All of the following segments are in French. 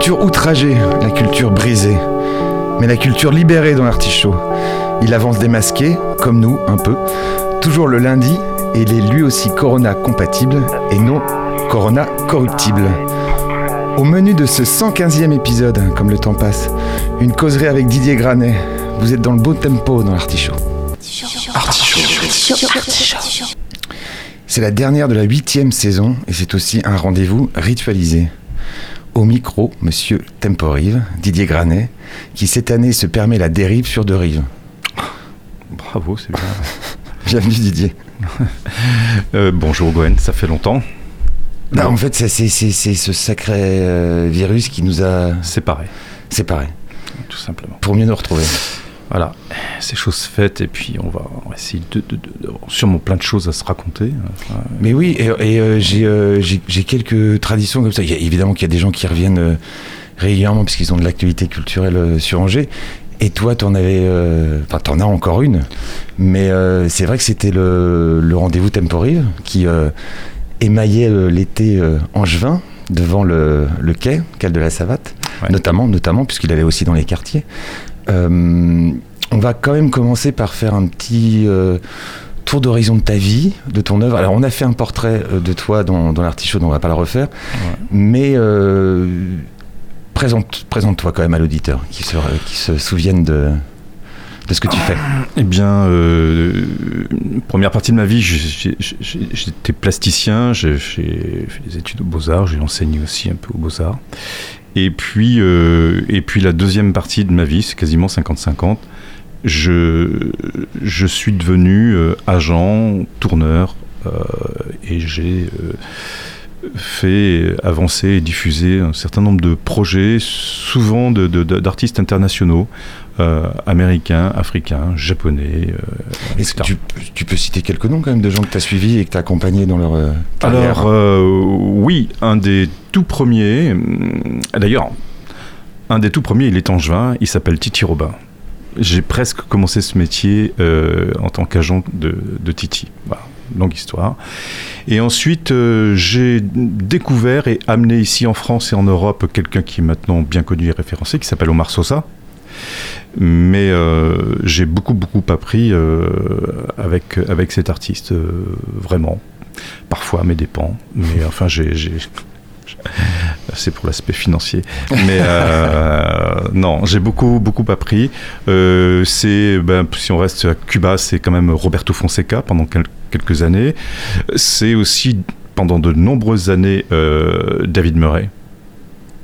Culture outragée, la culture brisée, mais la culture libérée dans l'artichaut. Il avance démasqué, comme nous, un peu, toujours le lundi, et il est lui aussi Corona compatible et non Corona corruptible. Au menu de ce 115e épisode, comme le temps passe, une causerie avec Didier Granet. Vous êtes dans le beau tempo dans l'artichaut. C'est la dernière de la huitième saison et c'est aussi un rendez-vous ritualisé. Au micro, monsieur Temporive, Didier Granet, qui cette année se permet la dérive sur deux rives. Bravo, c'est bien. Bienvenue Didier. Euh, bonjour Gwen, ça fait longtemps. Non, en fait, c'est c'est- c'est- c'est ce sacré euh, virus qui nous a pareil, séparés tout simplement. pour mieux nous retrouver. Voilà, c'est chose faite et puis on va, on va essayer de, de- de- d'avoir sûrement plein de choses à se raconter. Enfin, Mais oui, et, et, euh, j'ai euh, j'ai- j'ai quelques traditions comme ça. Il y a, évidemment qu'il y a des gens qui reviennent euh, régulièrement parce qu'ils ont de l'actualité culturelle sur Angers. Et toi, t'en avais, enfin, t'en as encore une. Mais c'est vrai que c'était le, le rendez-vous Temporive qui émaillait l'été angevin devant le, le quai, quai de la Savate, Ouais. notamment, notamment puisqu'il allait aussi dans les quartiers. Euh, on va quand même commencer par faire un petit euh, tour d'horizon de ta vie, de ton œuvre. Alors, on a fait un portrait euh, de toi dans, dans l'artichaut, donc on va pas le refaire. Mais euh, présente, présente-toi quand même à l'auditeur, qui se, qui se souvienne de, de ce que tu fais. Eh bien, euh, première partie de ma vie, j'étais plasticien, j'ai j'ai fait des études aux Beaux-Arts, j'ai enseigné aussi un peu aux Beaux-Arts. Et puis, euh, et puis la deuxième partie de ma vie, c'est quasiment 50-50, je, je suis devenu euh, agent, tourneur, euh, et j'ai euh, fait avancer et diffuser un certain nombre de projets, souvent de- de- de- d'artistes internationaux, euh, américains, africains, japonais, euh, Est-ce que tu, tu peux citer quelques noms quand même de gens que tu as suivis et que tu as accompagnés dans leur euh, carrière Alors, oui, un des tout premiers, hum, d'ailleurs, un des tout premiers, il est angevin, il s'appelle Titi Robin. J'ai presque commencé ce métier euh, en tant qu'agent de, de Titi. Voilà, longue histoire. Et ensuite, euh, j'ai découvert et amené ici en France et en Europe quelqu'un qui est maintenant bien connu et référencé, qui s'appelle Omar Sosa. Mais euh, j'ai beaucoup, beaucoup appris euh, avec, avec cet artiste, vraiment parfois à mes dépens, mais enfin j'ai- c'est pour l'aspect financier. Mais euh, non, j'ai beaucoup beaucoup appris. Euh, c'est ben, si on reste à Cuba, c'est quand même Roberto Fonseca pendant quel- quelques années. C'est aussi pendant de nombreuses années euh, David Murray.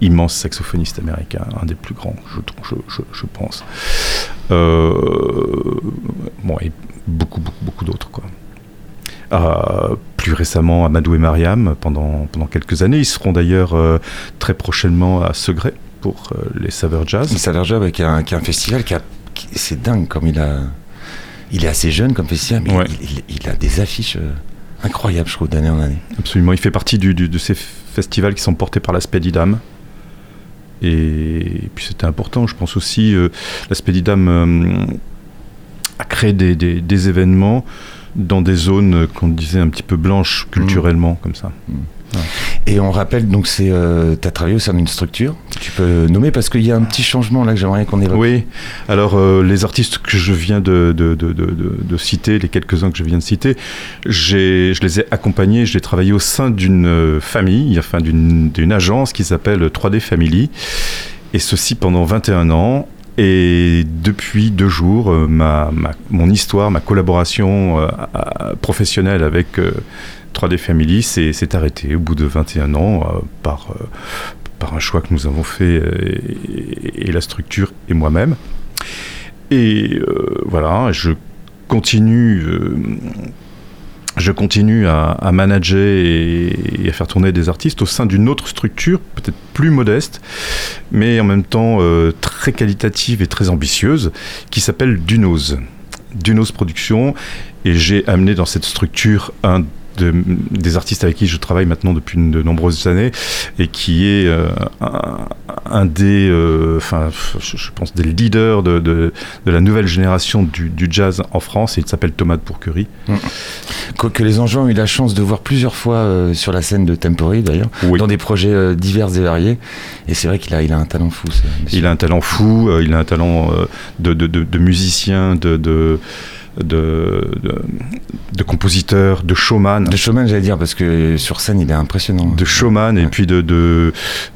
Immense saxophoniste américain, un des plus grands, je, pense. Bon, et beaucoup, beaucoup, beaucoup d'autres, quoi. Euh, plus récemment Amadou et Mariam pendant, pendant quelques années. Ils seront d'ailleurs euh, très prochainement à Segré pour euh, les Saveurs Jazz. A l'air job qui a, un- qui a un festival qui a. qui- c'est dingue comme il a. Il est assez jeune comme festival, mais Ouais. il, il- il a des affiches incroyables, je trouve, d'année en année. Absolument, il fait partie du, du- de ces festivals qui sont portés par la Spedidam. Et, puis c'était important, je pense aussi, euh, la Spedidam euh, a créé des, des- des événements dans des zones qu'on disait un petit peu blanches culturellement, comme ça. Et on rappelle, donc, c'est, euh, tu as travaillé au sein d'une structure. Tu peux nommer parce qu'il y a un petit changement là que j'aimerais qu'on évoque. Oui, alors euh, les artistes que je viens de, de, de, de citer, les quelques-uns que je viens de citer, je les ai accompagnés, j'ai travaillé au sein d'une euh, famille, enfin d'une agence qui s'appelle 3D Family. Et ceci pendant 21 ans. Et depuis deux jours, ma, ma, mon histoire, ma collaboration euh, professionnelle avec euh, 3D Family s'est arrêtée au bout de 21 ans euh, par, par un choix que nous avons fait et la structure et moi-même. Et voilà, je continue je continue à, manager et, et, à faire tourner des artistes au sein d'une autre structure, peut-être plus modeste, mais en même temps euh, très qualitative et très ambitieuse, qui s'appelle Dunos. Dunos Productions. Et j'ai amené dans cette structure un de, des artistes avec qui je travaille maintenant depuis de nombreuses années et qui est euh, un, un, des, euh, enfin, je, je, pense des leaders de, de, de la nouvelle génération du, du, jazz en France. Et il s'appelle Thomas de Pourquerie. Mmh. Les Angeaux ont eu la chance de voir plusieurs fois euh, sur la scène de Temporary d'ailleurs, oui. dans des projets divers et variés. Et c'est vrai qu'il a, il a un talent fou. Il a un talent fou. il a un talent de, de, musicien, de, de de, de, de, compositeur, de showman. De showman, j'allais dire, parce que sur scène, il est impressionnant. De showman ouais. et puis de, de,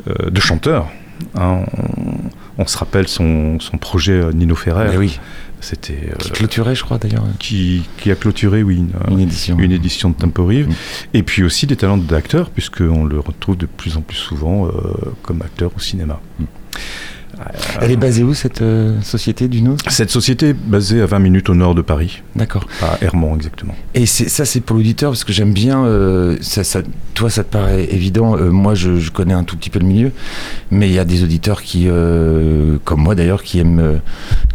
euh, de chanteur. Hein, on, on, se rappelle son, son projet Nino Ferrer. Mais oui. C'était euh, qui clôturait, je crois d'ailleurs. Qui, qui, a clôturé, oui, une, une édition, une édition de Temporive. Mmh. Et puis aussi des talents d'acteur, puisqu'on le retrouve de plus en plus souvent euh, comme acteur au cinéma. Mmh. Elle est basée où cette euh, société du Nord Cette société est basée à 20 minutes au nord de Paris. D'accord. À Hermont exactement. Et ça c'est pour l'auditeur parce que j'aime bien, euh, ça, ça, toi ça te paraît évident, euh, moi je, je, connais un tout petit peu le milieu, mais il y a des auditeurs qui, euh, comme moi d'ailleurs, qui aiment euh,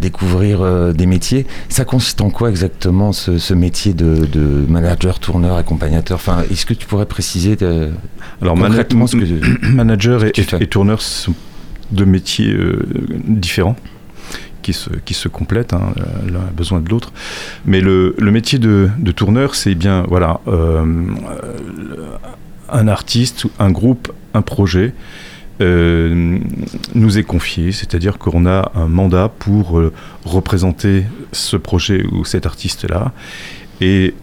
découvrir des métiers. Ça consiste en quoi exactement ce, ce métier de, de, manager, tourneur, accompagnateur? Enfin, est-ce que tu pourrais préciser Alors, concrètement ce que manager et, et, et tourneur sont de métiers euh, différents qui se, qui se complètent, hein, l'un a besoin de l'autre. Mais le, le, métier de, de tourneur, c'est bien voilà, euh, un artiste, un groupe, un projet euh, nous est confié, c'est-à-dire qu'on a un mandat pour représenter ce projet ou cet artiste-là et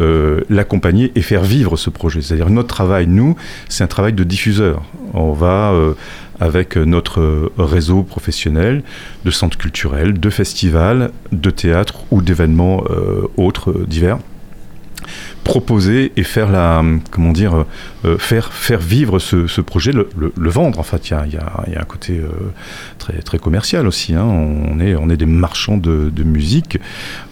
l'accompagner et faire vivre ce projet. C'est-à-dire notre travail, nous, c'est un travail de diffuseur. On va avec notre réseau professionnel de centres culturels, de festivals, de théâtres ou d'événements euh, autres divers proposer et faire la comment dire euh, faire faire vivre ce, projet le, vendre en fait il y a, un côté euh, très très commercial aussi hein. on est on est des marchands de, musique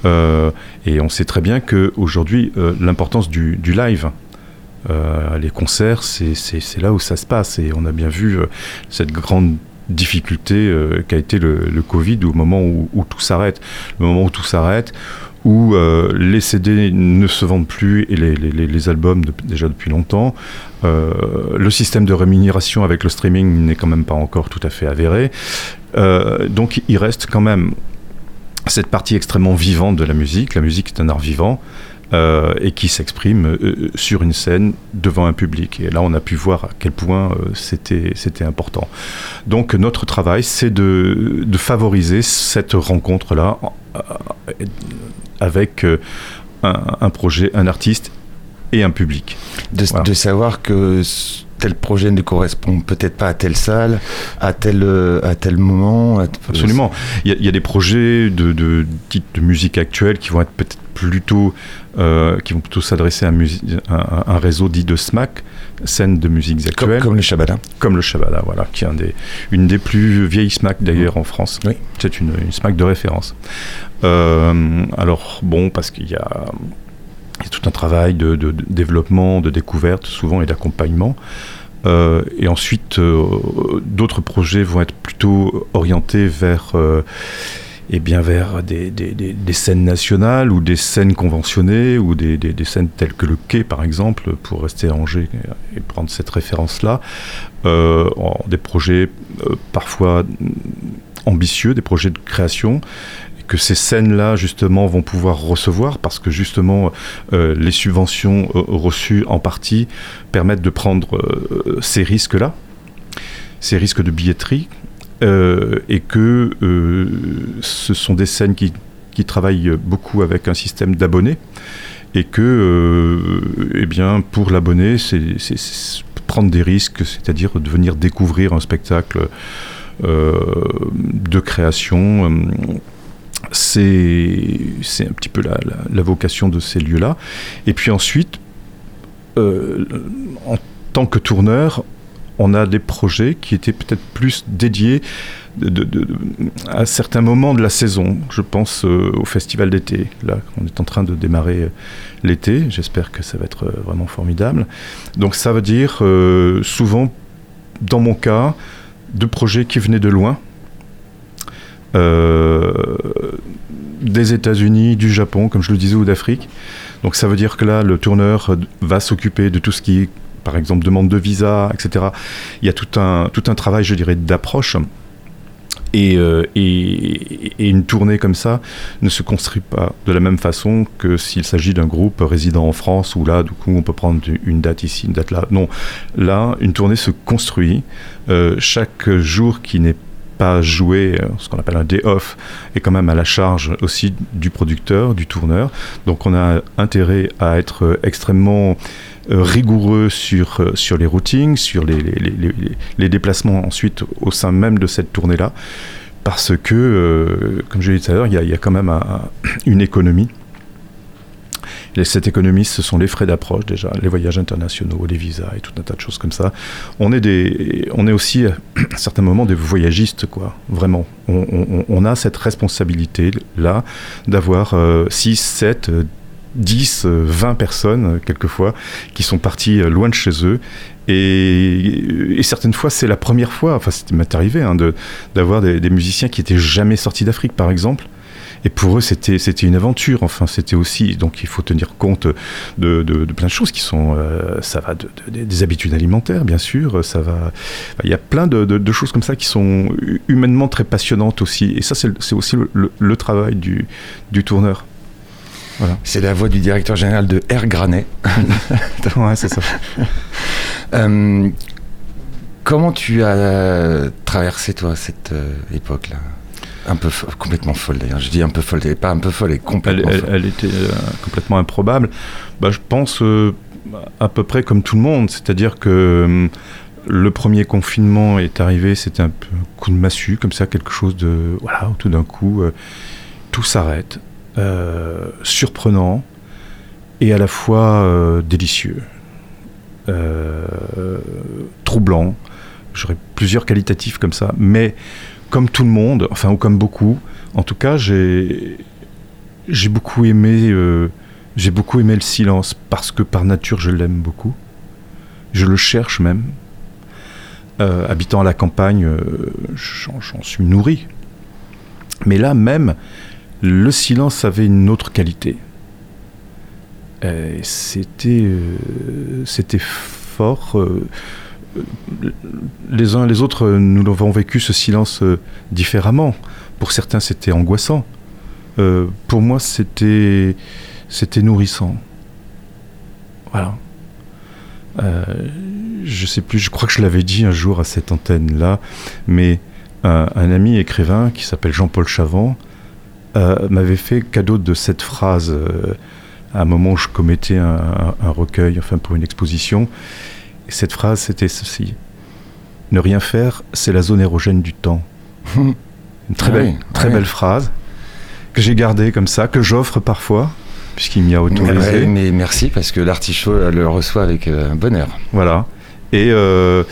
euh, et on sait très bien que aujourd'hui l'importance du live les concerts c'est là où ça se passe et on a bien vu cette grande difficulté euh, qu'a été le, Covid au moment où, tout s'arrête. Le moment où tout s'arrête, où euh, les CD ne se vendent plus et les, albums déjà depuis longtemps. Euh, le système de rémunération avec le streaming n'est quand même pas encore tout à fait avéré. Euh, donc il reste quand même cette partie extrêmement vivante de la musique. La musique est un art vivant. Euh, et qui s'exprime euh, sur une scène devant un public. Et là, on a pu voir à quel point euh, c'était c'était important. Donc, notre travail, c'est de, de, favoriser cette rencontre-là euh, avec un, un, projet, un artiste et un public. De, voilà. de savoir que tel projet ne correspond peut-être pas à telle salle, à tel, à tel moment. À Absolument. Il y, a, il y, a des projets de, de, de musique actuelle qui vont être peut-être plutôt euh, qui vont plutôt s'adresser à, à, un réseau dit de SMAC, scène de musiques actuelles. Comme, comme le Shabada. Comme le Shabada, voilà, qui est un des, une des plus vieilles SMAC d'ailleurs mmh. en France. Oui. C'est une, une, SMAC de référence. Euh, alors, bon, parce qu'il y a, il y a tout un travail de, développement, de découverte souvent et d'accompagnement. Euh, et ensuite, euh, d'autres projets vont être plutôt orientés vers euh, et bien vers des, des, des, des, scènes nationales ou des scènes conventionnées ou des, scènes telles que le quai par exemple pour rester à Angers et prendre cette référence là euh, des projets parfois ambitieux des projets de création que ces scènes-là, justement, vont pouvoir recevoir, parce que justement, euh, les subventions euh, reçues en partie permettent de prendre euh, ces risques-là, ces risques de billetterie, et que ce sont des scènes qui, qui, travaillent beaucoup avec un système d'abonnés, et que, eh bien, pour l'abonné, c'est prendre des risques, c'est-à-dire de venir découvrir un spectacle de création c'est un petit peu la, vocation de ces lieux-là. Et puis ensuite, euh, en tant que tourneur, on a des projets qui étaient peut-être plus dédiés à certains moments de la saison. Je pense euh, au festival d'été. Là, on est en train de démarrer euh, l'été. J'espère que ça va être vraiment formidable. Donc ça veut dire souvent, dans mon cas, de projets qui venaient de loin des États-Unis, du Japon, comme je le disais, ou d'Afrique. Donc ça veut dire que là, le tourneur va s'occuper de tout ce qui, par exemple, demande de visa, etc. Il y a tout un, tout un travail, je dirais, d'approche. Et, euh, et, et, une tournée comme ça ne se construit pas de la même façon que s'il s'agit d'un groupe résident en France où là, du coup, on peut prendre une date ici, une date là. Non, là, une tournée se construit. Euh, chaque jour qui n'est pas jouer euh, ce qu'on appelle un day off est quand même à la charge aussi du producteur, du tourneur. Donc on a intérêt à être euh, extrêmement euh, rigoureux sur, sur les routings, sur les, les, déplacements ensuite au sein même de cette tournée-là, parce que, comme je l'ai dit tout à l'heure, il y, a quand même une économie et cette économie, ce sont les frais d'approche déjà, les voyages internationaux, les visas et tout un tas de choses comme ça. On est, des, on est aussi à certains moments des voyagistes, quoi, vraiment. On, a cette responsabilité-là d'avoir 6, 7, 10, 20 personnes, euh, quelquefois, qui sont parties euh, loin de chez eux. Et, certaines fois, c'est la première fois, enfin, c'était m'est arrivé, hein, d'avoir des, des musiciens qui étaient jamais sortis d'Afrique, par exemple et pour eux, c'était c'était une aventure. Enfin, c'était aussi donc il faut tenir compte de, de, plein de choses qui sont euh, ça va de, des habitudes alimentaires, bien sûr. Ça va. Il y a plein de, choses comme ça qui sont humainement très passionnantes aussi. Et ça, c'est aussi le, travail du, du tourneur. Voilà. C'est la voix du directeur général de Air Granet. ouais, c'est ça. Euh, comment tu as traversé, toi, cette euh, époque-là? Un peu complètement folle d'ailleurs. Je dis un peu folle, elle pas un peu folle, elle est complètement elle, elle, était euh, complètement improbable. Bah, je pense euh, à peu près comme tout le monde, c'est-à-dire que euh, le premier confinement est arrivé, c'était un un coup de massue, comme ça, quelque chose de voilà, tout d'un coup, tout s'arrête, surprenant et à la fois délicieux, troublant. J'aurais plusieurs qualitatifs comme ça, mais comme tout le monde, enfin ou comme beaucoup, en tout cas, j'ai beaucoup aimé euh, j'ai beaucoup aimé le silence parce que par nature je l'aime beaucoup. Je le cherche même. Euh, habitant à la campagne, euh, j'en suis nourri. Mais là même, le silence avait une autre qualité. C'était c'était fort les uns et les autres, nous avons vécu ce silence euh, différemment. Pour certains, c'était angoissant. Euh, pour moi, c'était c'était nourrissant. Voilà. Euh, je sais plus, je crois que je l'avais dit un jour à cette antenne-là, mais un, ami écrivain qui s'appelle Jean-Paul Chavant m'avait fait cadeau de cette phrase à un moment où je commettais un, un recueil, enfin pour une exposition, cette phrase, c'était ceci. Ne rien faire, c'est la zone érogène du temps. Une très, belle, très belle phrase que j'ai gardée comme ça, que j'offre parfois, puisqu'il m'y a autorisé. mais merci, parce que l'artichaut le reçoit avec euh, bonheur. Voilà. Et euh,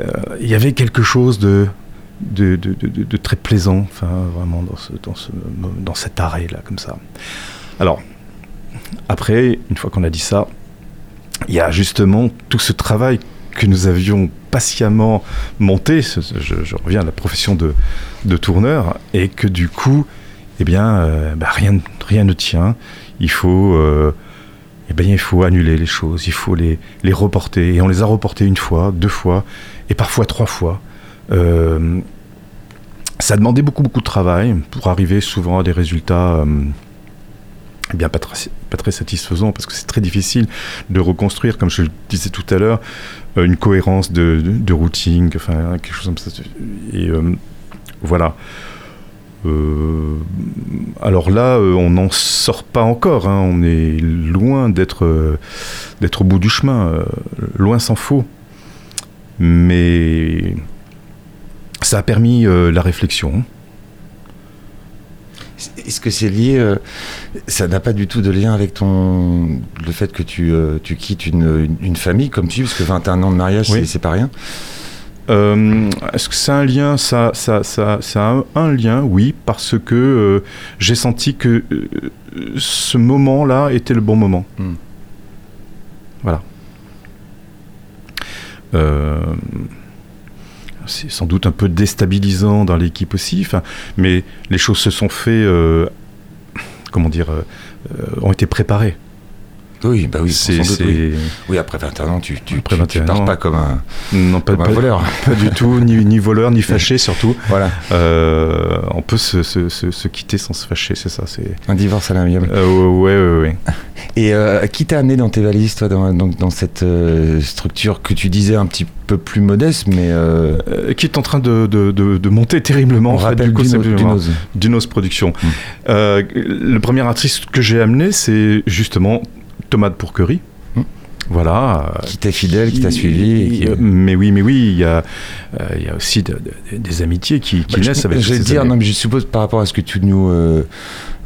euh, il y avait quelque chose de, de, de, très plaisant, enfin, vraiment, dans, ce, dans, ce, dans cet arrêt-là, comme ça. Alors, après, une fois qu'on a dit ça, il y a justement tout ce travail que nous avions patiemment monté, je, reviens à la profession de, tourneur, et que du coup, eh bien, euh, bah, rien, ne tient. Il faut, euh, eh il faut annuler les choses, il faut les, reporter. Et on les a reportés une fois, deux fois, et parfois trois fois. Euh, ça a demandé beaucoup, beaucoup de travail pour arriver souvent à des résultats eh bien pas très, satisfaisants parce que c'est très difficile de reconstruire, comme je le disais tout à l'heure, euh, une cohérence de, routing, enfin quelque chose comme ça. Et euh, voilà. Euh, alors là, on n'en sort pas encore. Hein. On est loin d'être d'être au bout du chemin, loin s'en faut. Mais ça a permis la réflexion. Est-ce que c'est lié euh, Ça n'a pas du tout de lien avec ton le fait que tu, euh, tu quittes une, une, une famille comme tu, parce que 21 ans de mariage, Oui. c'est pas rien. Euh, Est-ce que a un lien ça, ça, ça, ça a un, un lien, oui, parce que j'ai senti que ce moment-là était le bon moment. Hmm. Voilà. C'est sans doute un peu déstabilisant dans l'équipe aussi, mais les choses se sont fait, euh, comment dire, euh, euh, ont été préparées. Oui, bah oui, C'est- doute, oui. Oui, après 21 ans, tu, tu, Après tu- tu 21 pars ans. pas comme un, Non, pas, comme un voleur. pas du tout, ni, ni voleur, ni fâché surtout. Voilà, Euh, on peut se, se- se- se quitter sans se fâcher, c'est ça. C'est. un divorce à l'amiable. Euh, ouais, ouais, ouais. Et euh, qui t'a amené dans tes valises, toi, dans, dans, dans cette euh, structure que tu disais un petit peu plus modeste, mais qui est en train de, de- de- de monter terriblement. on en fait, rappelle du coup, Duno- c'est- Dunoz. Dunos Productions. Mm. Euh, le premier artiste que j'ai amené, c'est justement Thomas de Pourquerie. Mm. Voilà. qui t'est fidèle, qui t'a suivi. Et qui... Euh, Mais oui, mais oui, il y a, euh, il y a aussi de- de- des amitiés qui, qui Bah, naissent je, avec je vais dire, années. non, mais je suppose par rapport à ce que tu nous. euh,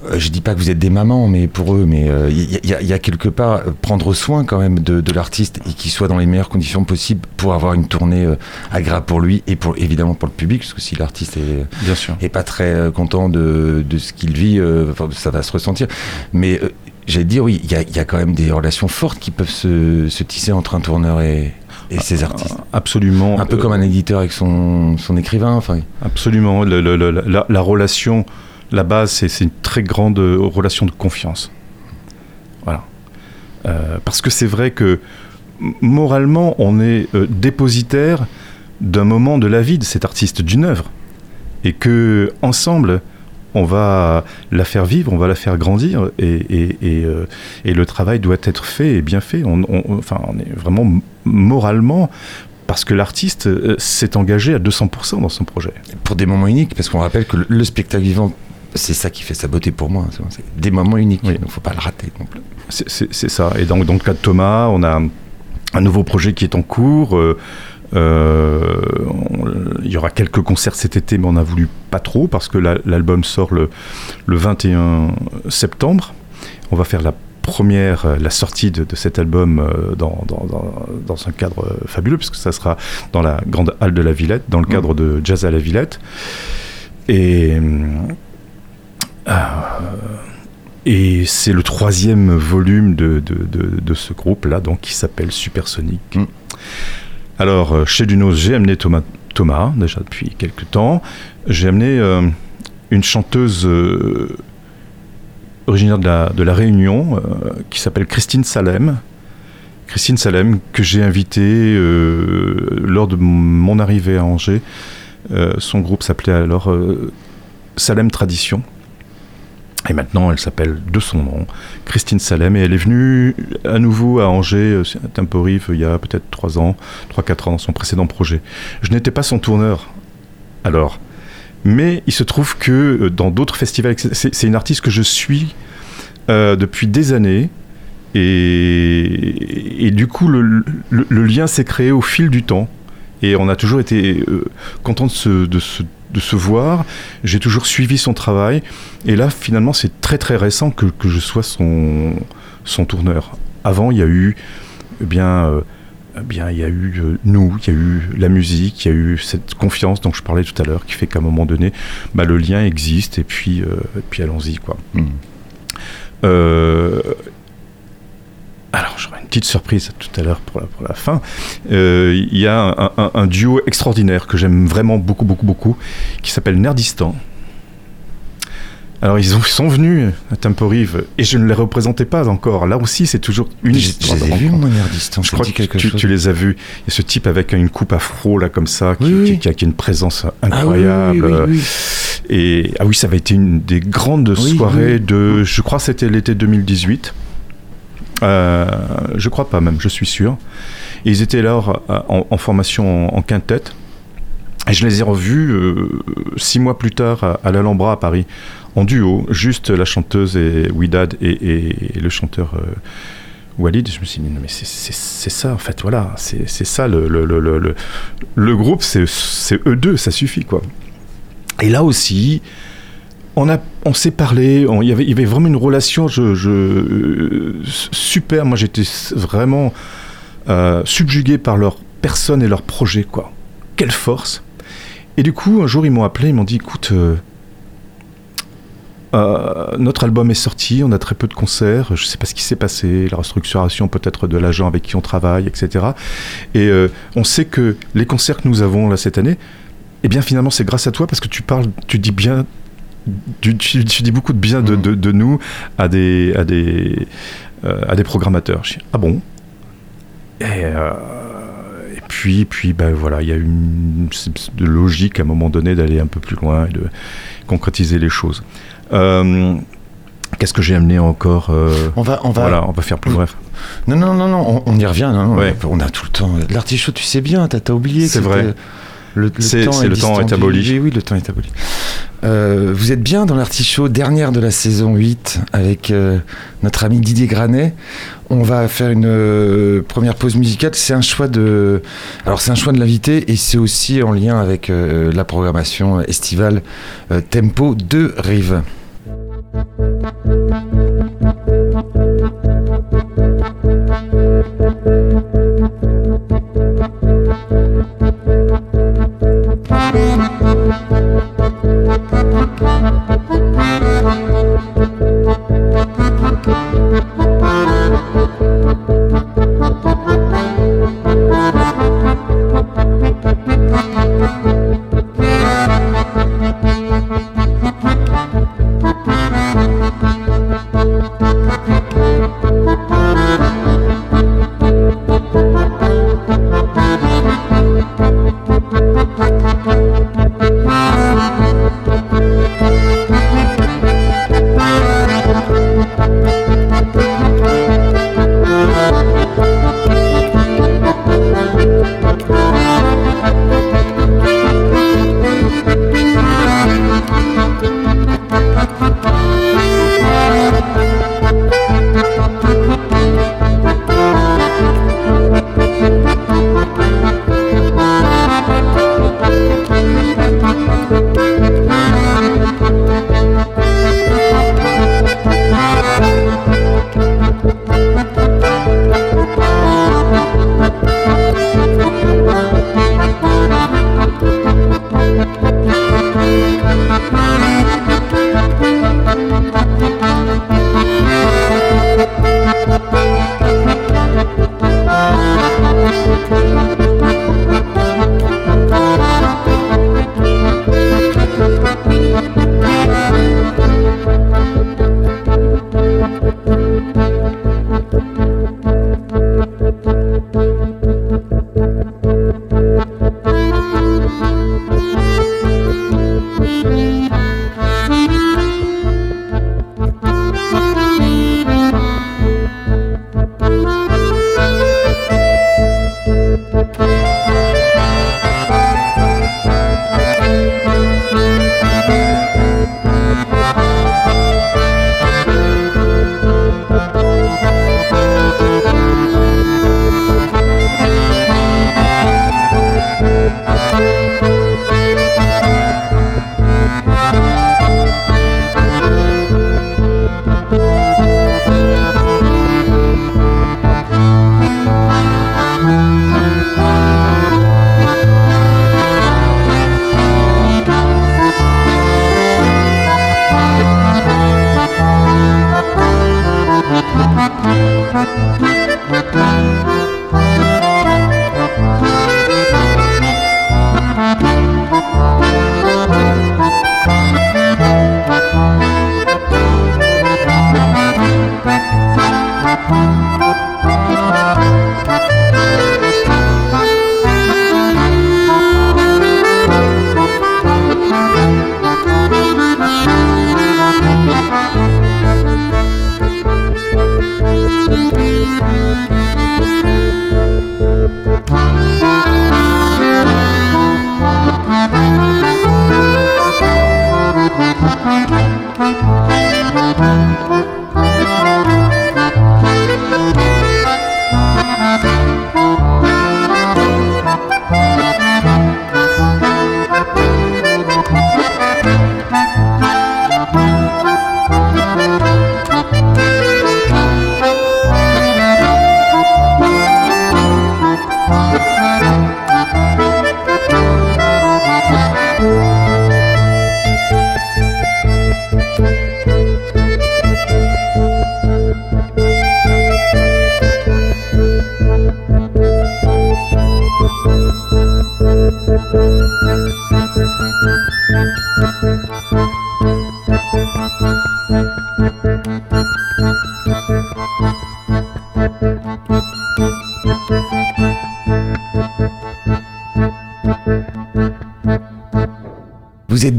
euh, je dis pas que vous êtes des mamans, mais pour eux, mais euh, il y, a- il y a quelque part euh, prendre soin quand même de, de l'artiste et qu'il soit dans les meilleures conditions possibles pour avoir une tournée euh, agréable pour lui et pour évidemment pour le public, parce que si l'artiste est, Bien sûr. est pas très euh, content de, de ce qu'il vit, euh, ça va se ressentir. Mais euh, j'allais dire, oui, il y a, il y a quand même des relations fortes qui peuvent se, se tisser entre un tourneur et, et ses artistes. Absolument. Un peu Euh, comme un éditeur avec son, son écrivain. Enfin, Absolument. Le- le- le- la, la relation, la base, c'est une très grande euh, relation de confiance. Voilà. Euh, parce que c'est vrai que moralement, on est euh, dépositaire d'un moment de la vie de cet artiste, d'une œuvre. Et que ensemble, on va la faire vivre, on va la faire grandir, et, et- et, euh, et le travail doit être fait et bien fait. On, on- enfin, on est vraiment moralement, parce que l'artiste euh, s'est engagé à 200% dans son projet. pour des moments uniques, parce qu'on rappelle que le, le spectacle vivant, c'est ça qui fait sa beauté pour moi. c'est- c'est des moments uniques, Oui. donc faut pas le rater. C'est- ça. Et donc, dans le cas de Thomas, on a un nouveau projet qui est en cours. euh, il y aura quelques concerts cet été, mais on a voulu pas trop parce que la- l'album sort le, le 21 septembre. On va faire la première, euh, la sortie de, de cet album euh, dans, dans- dans- dans un cadre euh, fabuleux, puisque ça sera dans la grande halle de la Villette, dans le cadre de Jazz à la Villette. Et. euh, et c'est le troisième volume de, de, de- ce groupe-là, donc qui s'appelle Supersonic. Mm. Alors, euh, chez Dunos, j'ai amené Thomas, déjà depuis quelques temps. J'ai amené euh, une chanteuse euh, originaire de la, Réunion, qui s'appelle Christine Salem. Christine Salem, que j'ai invitée lors de mon arrivée à Angers. Son groupe s'appelait alors Salem Tradition. Et maintenant, elle s'appelle de son nom, Christine Salem. Et elle est venue à nouveau à Angers, euh, à Temporive, il y a peut-être 3 ans, 3-4 ans, son précédent projet. Je n'étais pas son tourneur, alors. Mais il se trouve que euh, dans d'autres festivals, c'est une artiste que je suis euh, depuis des années. Et, et du coup, le, lien s'est créé au fil du temps. Et on a toujours été euh, content de se, de, se, de se voir. J'ai toujours suivi son travail. Et là, finalement, c'est très très récent que, que je sois son, son tourneur. Avant, il y a eu, eh bien, euh, eh bien, il y a eu euh, nous, il y a eu la musique, il y a eu cette confiance dont je parlais tout à l'heure, qui fait qu'à un moment donné, bah, le lien existe. Et puis, euh, et puis allons-y, quoi. Mm. Alors, j'aurai une petite surprise tout à l'heure pour la, pour la fin. Euh, Il y a un, un- un duo extraordinaire que j'aime vraiment beaucoup, beaucoup, beaucoup, qui s'appelle Nerdistan. Alors ils, ont, ils sont venus à Temporive et je ne les représentais pas encore. Là aussi, c'est toujours une Je, je histoire. les ai vus, distant. Je crois que tu, les as vus. Il y a ce type avec une coupe afro là comme ça, qui, Oui, oui. qui- qui a, qui a une présence Ah incroyable. oui, oui. Et ah oui, ça avait été une des grandes soirées de, je crois, que c'était l'été 2018. Euh, je crois pas même, je suis sûr. Ils étaient là euh, en, formation en, quintette. Et je les ai revus euh, six mois plus tard à, à l'Alhambra à Paris, en duo, juste la chanteuse et Widad et, le chanteur Walid. Je me suis dit, mais c'est- ça en fait, voilà, c'est ça le, le, le, le, groupe, c'est eux deux, ça suffit quoi. Et là aussi, on, on s'est parlé, on- il avait- y avait vraiment une relation je, super. Moi, j'étais vraiment euh, subjugué par leur personne et leur projet, quoi. Quelle force. Et du coup, un jour, ils m'ont appelé, ils m'ont dit, écoute, euh, euh, notre album est sorti, on a très peu de concerts, je sais pas ce qui s'est passé, la restructuration peut-être de l'agent avec qui on travaille, etc. Et on sait que les concerts que nous avons là cette année, eh bien finalement c'est grâce à toi parce que tu parles, tu dis bien, tu, tu- tu dis beaucoup de bien de, de- de nous à des, à des, euh, à des programmateurs. Je dis, ah bon? Et, euh, et puis, puis ben voilà, il y a une logique à un moment donné d'aller un peu plus loin et de concrétiser les choses. Euh, Qu'est-ce que j'ai amené encore On va, on va. Voilà, on va faire plus bref. Non, non, non, non, on, on y revient. Non, non, Ouais. On a tout le temps. L'artichaut, tu sais bien, t'as t'as oublié. C'est vrai. Le, le C'est- temps c'est le temps est aboli. Oui, oui, le temps est aboli. Euh, vous êtes bien dans l'artichaut, dernière de la saison 8, avec euh, notre ami Didier Granet. On va faire une euh, première pause musicale. C'est un choix de. Alors, c'est un choix de l'invité et c'est aussi en lien avec la programmation estivale Tempo de Rive.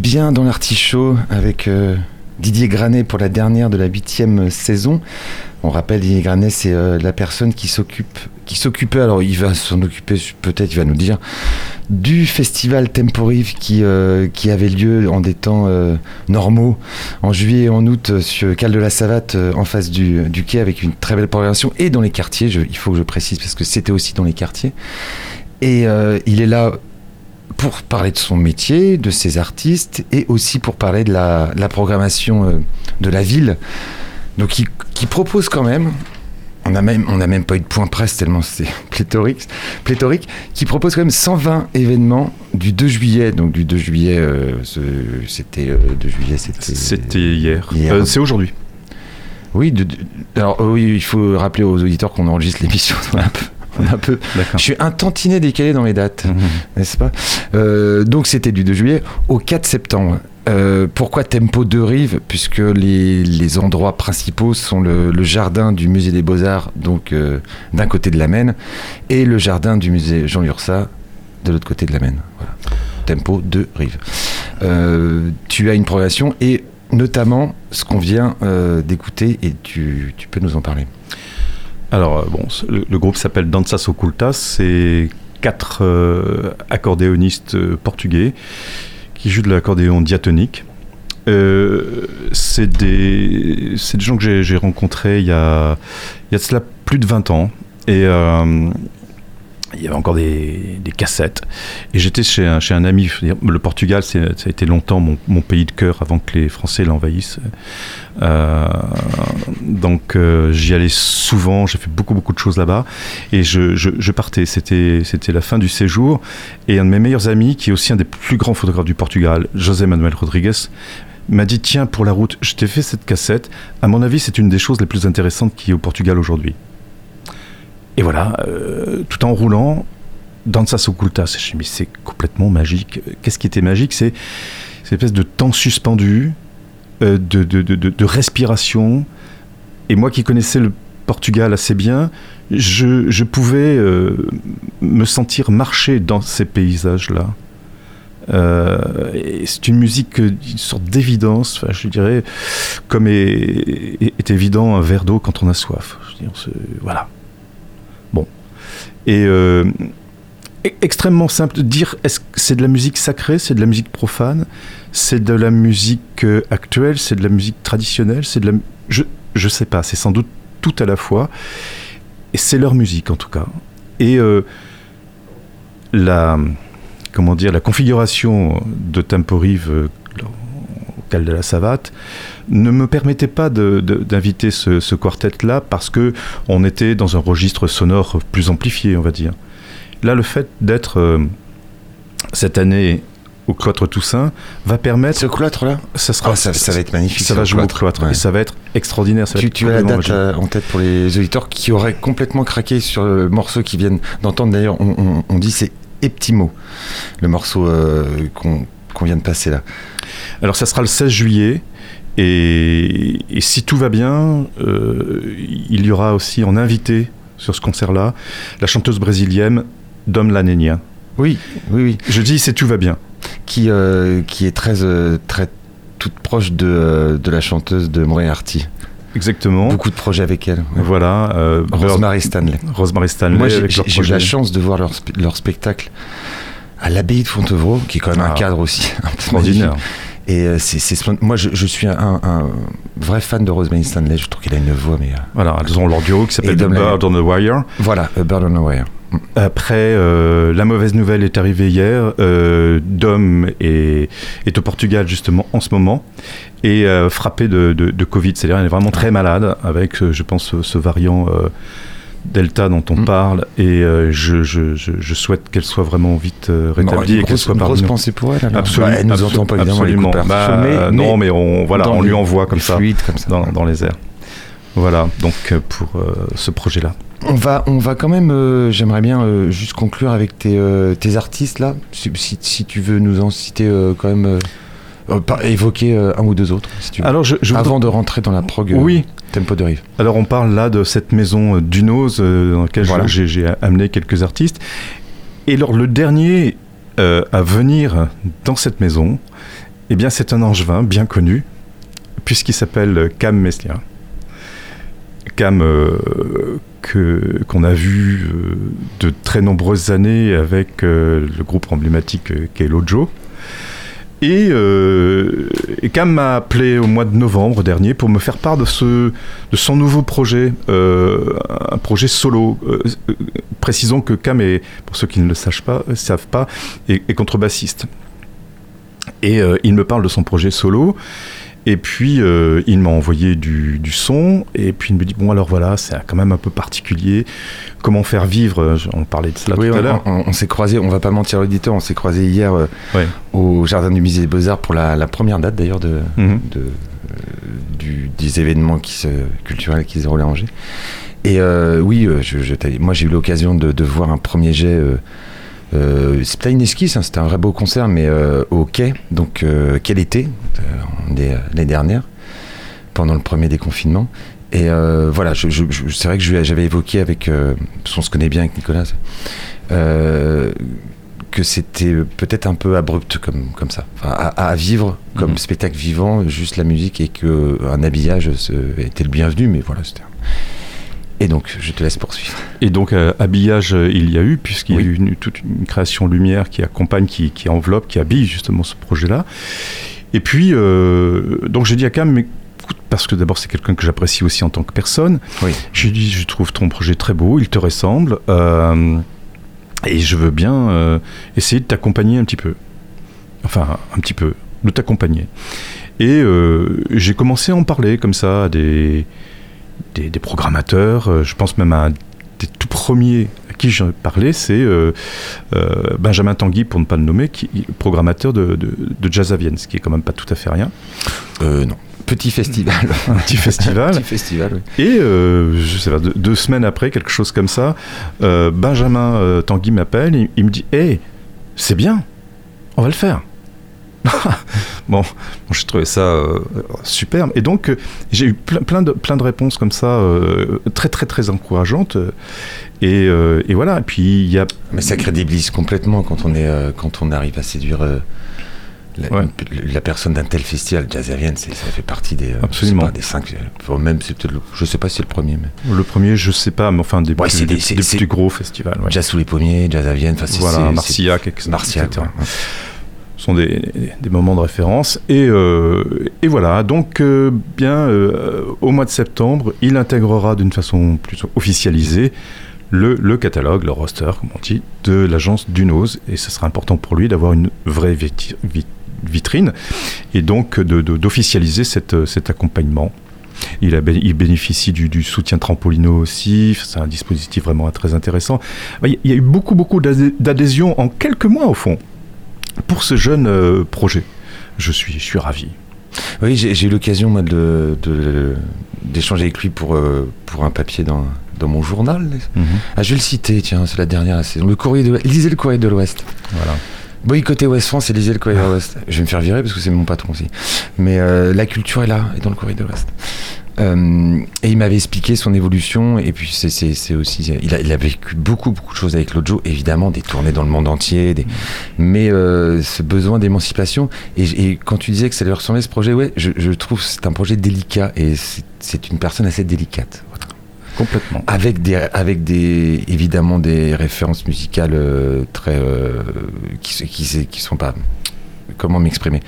Bien dans l'artichaut avec euh, Didier Granet pour la dernière de la huitième saison. On rappelle, Didier Granet, c'est euh, la personne qui s'occupe, qui s'occupait, alors il va s'en occuper, peut-être il va nous dire, du festival Temporive qui, euh, qui avait lieu en des temps normaux, en juillet et en août, sur Cal de la Savate, en face du, du quai, avec une très belle programmation, et dans les quartiers, il faut que je précise, parce que c'était aussi dans les quartiers. Et il est là pour parler de son métier, de ses artistes, et aussi pour parler de la, la programmation euh, de la ville. Donc qui propose quand même, on n'a même, on a même pas eu de point presse tellement c'est pléthorique, pléthorique, qui propose quand même 120 événements du 2 juillet. Donc du 2 juillet, euh, c'était euh, 2 juillet, c'était. C'était hier. Hier. Euh, c'est aujourd'hui. Oui, de- de- alors euh, oui, il faut rappeler aux auditeurs qu'on enregistre l'émission. Un peu- je suis un tantinet décalé dans mes dates, Mhm. n'est-ce pas? Euh, Donc c'était du 2 juillet au 4 septembre. Euh, pourquoi Tempo de Rive Puisque les, les endroits principaux sont le, le jardin du musée des Beaux-Arts, donc euh, d'un côté de la Maine, et le jardin du musée Jean Lursa de l'autre côté de la Maine. Voilà. Tempo de Rive. Tu as une progression et notamment ce qu'on vient d'écouter et tu, tu peux nous en parler. Alors, euh, bon, le, le groupe s'appelle Danças Ocultas. C'est quatre euh, accordéonistes euh, portugais qui jouent de l'accordéon diatonique. C'est des, des gens que j'ai, rencontrés il y, a, y a de cela plus de 20 ans. Et il y avait encore des, cassettes. Et j'étais chez un, ami. Le Portugal, ça a été longtemps mon, pays de cœur avant que les Français l'envahissent. Euh, donc euh, j'y allais souvent, j'ai fait beaucoup beaucoup de choses là-bas et je, partais. C'était la fin du séjour et un de mes meilleurs amis, qui est aussi un des plus grands photographes du Portugal, José Manuel Rodrigues, m'a dit tiens pour la route, je t'ai fait cette cassette. À mon avis, c'est une des choses les plus intéressantes qui est au Portugal aujourd'hui. Et voilà, euh, tout en roulant, Danças Ocultas, je me c'est complètement magique. Qu'est-ce qui était magique C'est cette espèce de temps suspendu, euh, de, respiration. Et moi qui connaissais le Portugal assez bien, je, pouvais euh, me sentir marcher dans ces paysages-là. Euh, c'est une musique, euh, une sorte d'évidence, je dirais, comme est, évident un verre d'eau quand on a soif. Voilà. Et euh, e- extrêmement simple de dire est-ce que c'est de la musique sacrée, c'est de la musique profane, c'est de la musique euh, actuelle, c'est de la musique traditionnelle, c'est de la je je sais pas, c'est sans doute tout à la fois et c'est leur musique en tout cas. Et euh, la comment dire la configuration de Temporive de la Savate ne me permettait pas d'inviter ce, ce quartet-là parce que on était dans un registre sonore plus amplifié, on va dire. Là, le fait d'être euh, cette année au cloître Toussaint va permettre. Ce cloître-là Ça sera, Ah, ça, ça va être magnifique. ça va jouer au cloître. cloître Ouais. et ça va être extraordinaire. ça va Tu, être tu as la date euh, en tête pour les auditeurs qui auraient complètement craqué sur le morceau qu'ils viennent d'entendre. D'ailleurs, on, on- on dit c'est Eptimo, le morceau euh, qu'on qu'on vient de passer là. Alors, ça sera le 16 juillet. Et, et si tout va bien, euh, il y aura aussi en invité sur ce concert-là la chanteuse brésilienne Dom Lanenia. Oui, oui, oui. Je dis si tout va bien. Qui, euh, qui est très, euh, très toute proche de, de la chanteuse de Moriarty. Exactement. Beaucoup de projets avec elle. ouais. Voilà. euh, Rosemary Stanley. Rosemary Stanley. Moi, j'ai eu la chance de voir leur, leur spectacle à l'abbaye de Fontevraud, qui est quand même un Ah. cadre aussi un peu Extraordinaire. Et euh, c'est. Moi, je, je suis un, un vrai fan de Rosemary Stanley. Je trouve qu'elle a une voix, mais euh, Voilà, elles ont leur duo qui s'appelle The. Bird on the Wire. voilà, A Bird on a Wire. Après, euh, la mauvaise nouvelle est arrivée hier. Euh, Dom est, est au Portugal justement en ce moment et frappé de, de- de Covid. C'est-à-dire, elle est vraiment très malade avec, je pense, ce, ce variant Delta dont on Mm. parle. Et euh, je, je- je- je souhaite qu'elle soit vraiment vite euh, rétablie une et qu'elle soit une grosse pensée pour elle. Alors. Absolument. Bah, elle nous absolu- entend pas évidemment. absolument. Bah, mais- non, mais on, voilà, on lui envoie comme ça comme ça. dans, dans les airs. Voilà, donc euh, pour euh, ce projet-là. On va, on va quand même. euh, J'aimerais bien euh, juste conclure avec tes, tes artistes là. Si, tu veux nous en citer quand même. Euh, évoquer euh, un ou deux autres, si tu veux. Alors, je, je voudrais- Avant de rentrer dans la prog euh, Oui, Tempo de Rive. Alors on parle là de cette maison Dunos dans laquelle Voilà. j'ai amené quelques artistes. Et alors le dernier euh, à venir dans cette maison, eh bien, c'est un angevin bien connu, puisqu'il s'appelle Cam Meslia. Cam euh, que qu'on a vu euh, de très nombreuses années avec le groupe emblématique qu'est Lojo. Et, euh, et Cam m'a appelé au mois de novembre dernier pour me faire part de, son nouveau projet, euh, un projet solo. Euh, euh, précisons que Cam est, pour ceux qui ne le sachent pas, savent pas, est, est contrebassiste. Et il me parle de son projet solo. Et puis, euh, il m'a envoyé du, du son. Et puis, il me dit Bon, alors voilà, c'est quand même un peu particulier. Comment faire vivre euh, On parlait de cela Oui, tout on, à l'heure. on- on s'est croisé, on va pas mentir l'auditeur, on s'est croisé hier euh, au jardin du musée des Beaux-Arts pour la, la première date d'ailleurs de, Mhm. de, du- des événements qui se, culturels qui se déroulaient à Angers. Et euh, oui, je, je moi j'ai eu l'occasion de, de voir un premier jet. Euh, euh, c'était pas une esquisse, hein, c'était un vrai beau concert, mais euh, au quai, donc euh, quel été, euh, des- l'année dernière, pendant le premier déconfinement. Et euh, voilà, je, je- je- c'est vrai que j'avais évoqué avec, euh, parce qu'on se connaît bien avec Nicolas, euh, que c'était peut-être un peu abrupt comme, comme ça, Enfin, à, à vivre comme Mhm. spectacle vivant, juste la musique et que un habillage était le bienvenu, mais voilà, c'était. Et donc, je te laisse poursuivre. Et donc, euh, habillage, euh, il y a eu, puisqu'il Oui. y a eu une- toute une création lumière qui accompagne, qui, qui enveloppe, qui habille justement ce projet-là. Et puis, euh, donc j'ai dit à Cam, mais écoute, parce que d'abord c'est quelqu'un que j'apprécie aussi en tant que personne, Oui. j'ai dit, je trouve ton projet très beau, il te ressemble, et je veux bien essayer de t'accompagner un petit peu. Enfin, un petit peu, de t'accompagner. Et j'ai commencé à en parler comme ça à des, des, des programmateurs, euh, je pense même à un des tout premiers à qui j'ai parlé, c'est euh, euh, Benjamin Tanguy, pour ne pas le nommer, qui est programmateur de, de, de Jazz à Vienne, ce qui est quand même pas tout à fait rien. Euh, non. Petit festival. Un petit festival. Petit festival, oui. Et euh, je sais pas, deux, deux semaines après, quelque chose comme ça, euh, Benjamin euh, Tanguy m'appelle, il, il me dit Hé, c'est bien, on va le faire. bon, j'ai trouvé ça euh, superbe. Et donc, euh, j'ai eu plein, plein, de, plein de réponses comme ça, euh, très, très, très encourageantes. Et, euh, et voilà, et puis il y a. Mais ça crédibilise complètement quand on, est, quand on arrive à séduire la, Ouais. une- la personne d'un tel festival. Jazz ça fait partie des, Absolument. je pas, des cinq. même, c'est peut-être je sais pas si c'est le premier, mais. Le premier, je sais pas, mais enfin, des, Ouais, plus, c'est des, des- c'est- des c'est- plus gros festivals. ouais. Jazz sous les pommiers, Jazz à Vienne, enfin, c'est. Voilà, Marcillac, Marcillac, etc. sont des, des moments de référence. Et, euh, et voilà, donc euh, bien euh, au mois de septembre, il intégrera d'une façon plus officialisée le, le catalogue, le roster, comme on dit, de l'agence Dunos. Et ce sera important pour lui d'avoir une vraie vitrine et donc d'officialiser cet accompagnement. Il, a, il bénéficie du, du soutien Trampolino aussi, c'est un dispositif vraiment très intéressant. Il y- a eu beaucoup, beaucoup d'adhé- d'adhésions en quelques mois au fond pour ce jeune euh, projet. Je suis, je suis ravi. Oui, j'ai eu l'occasion moi, de- de- d'échanger avec lui pour, euh, pour un papier dans, dans mon journal. Ah, je vais le citer, tiens, c'est la dernière saison. Le courrier de lisez le courrier de l'Ouest. Voilà. Boycottez Ouest France et lisez le courrier de l'Ouest. Je vais me faire virer parce que c'est mon patron aussi. Mais euh, la culture est là, est dans le courrier de l'Ouest. Euh, et il m'avait expliqué son évolution et puis c'est- aussi il a, il a vécu beaucoup beaucoup de choses avec Lojo évidemment des tournées dans le monde entier des, mais euh, ce besoin d'émancipation et, et quand tu disais que ça lui ressemblait ce projet ouais je, je trouve que c'est un projet délicat et c'est- une personne assez délicate Voilà. Complètement. avec des avec des évidemment des références musicales euh, très euh, qui qui qui sont pas comment m'exprimer?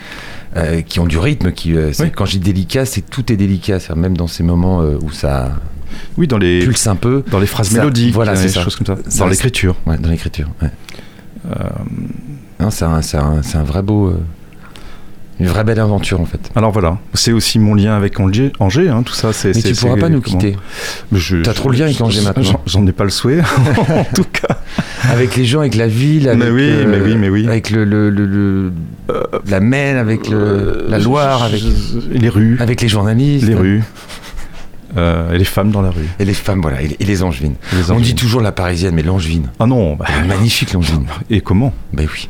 Euh, qui ont du rythme qui euh, Oui. quand je dis délicat c'est tout est délicat c'est même dans ces moments euh, où ça Oui, dans les, pulse un peu dans les phrases ça- mélodiques, voilà, des choses comme ça. Dans l'écriture. ouais, dans l'écriture ouais. C'est un, un, un vrai beau une vraie belle aventure en fait alors voilà, c'est aussi mon lien avec Angers, Angers hein, tout ça. c'est mais tu pourras pas nous quitter je- T'as trop le lien avec Angers j'en- maintenant. J'en ai pas le souhait, en tout cas. avec les gens avec la ville avec, Mais oui, mais oui, mais oui. avec le, le, le- le- la Maine avec le, Euh, la Loire avec les rues, avec les journalistes les rues, euh, et les femmes dans la rue. Et les femmes, voilà, et, et les angevines. Les On dit toujours la parisienne, mais l'angevine. Ah non, bah, magnifique, l'angevine. et comment? Ben oui.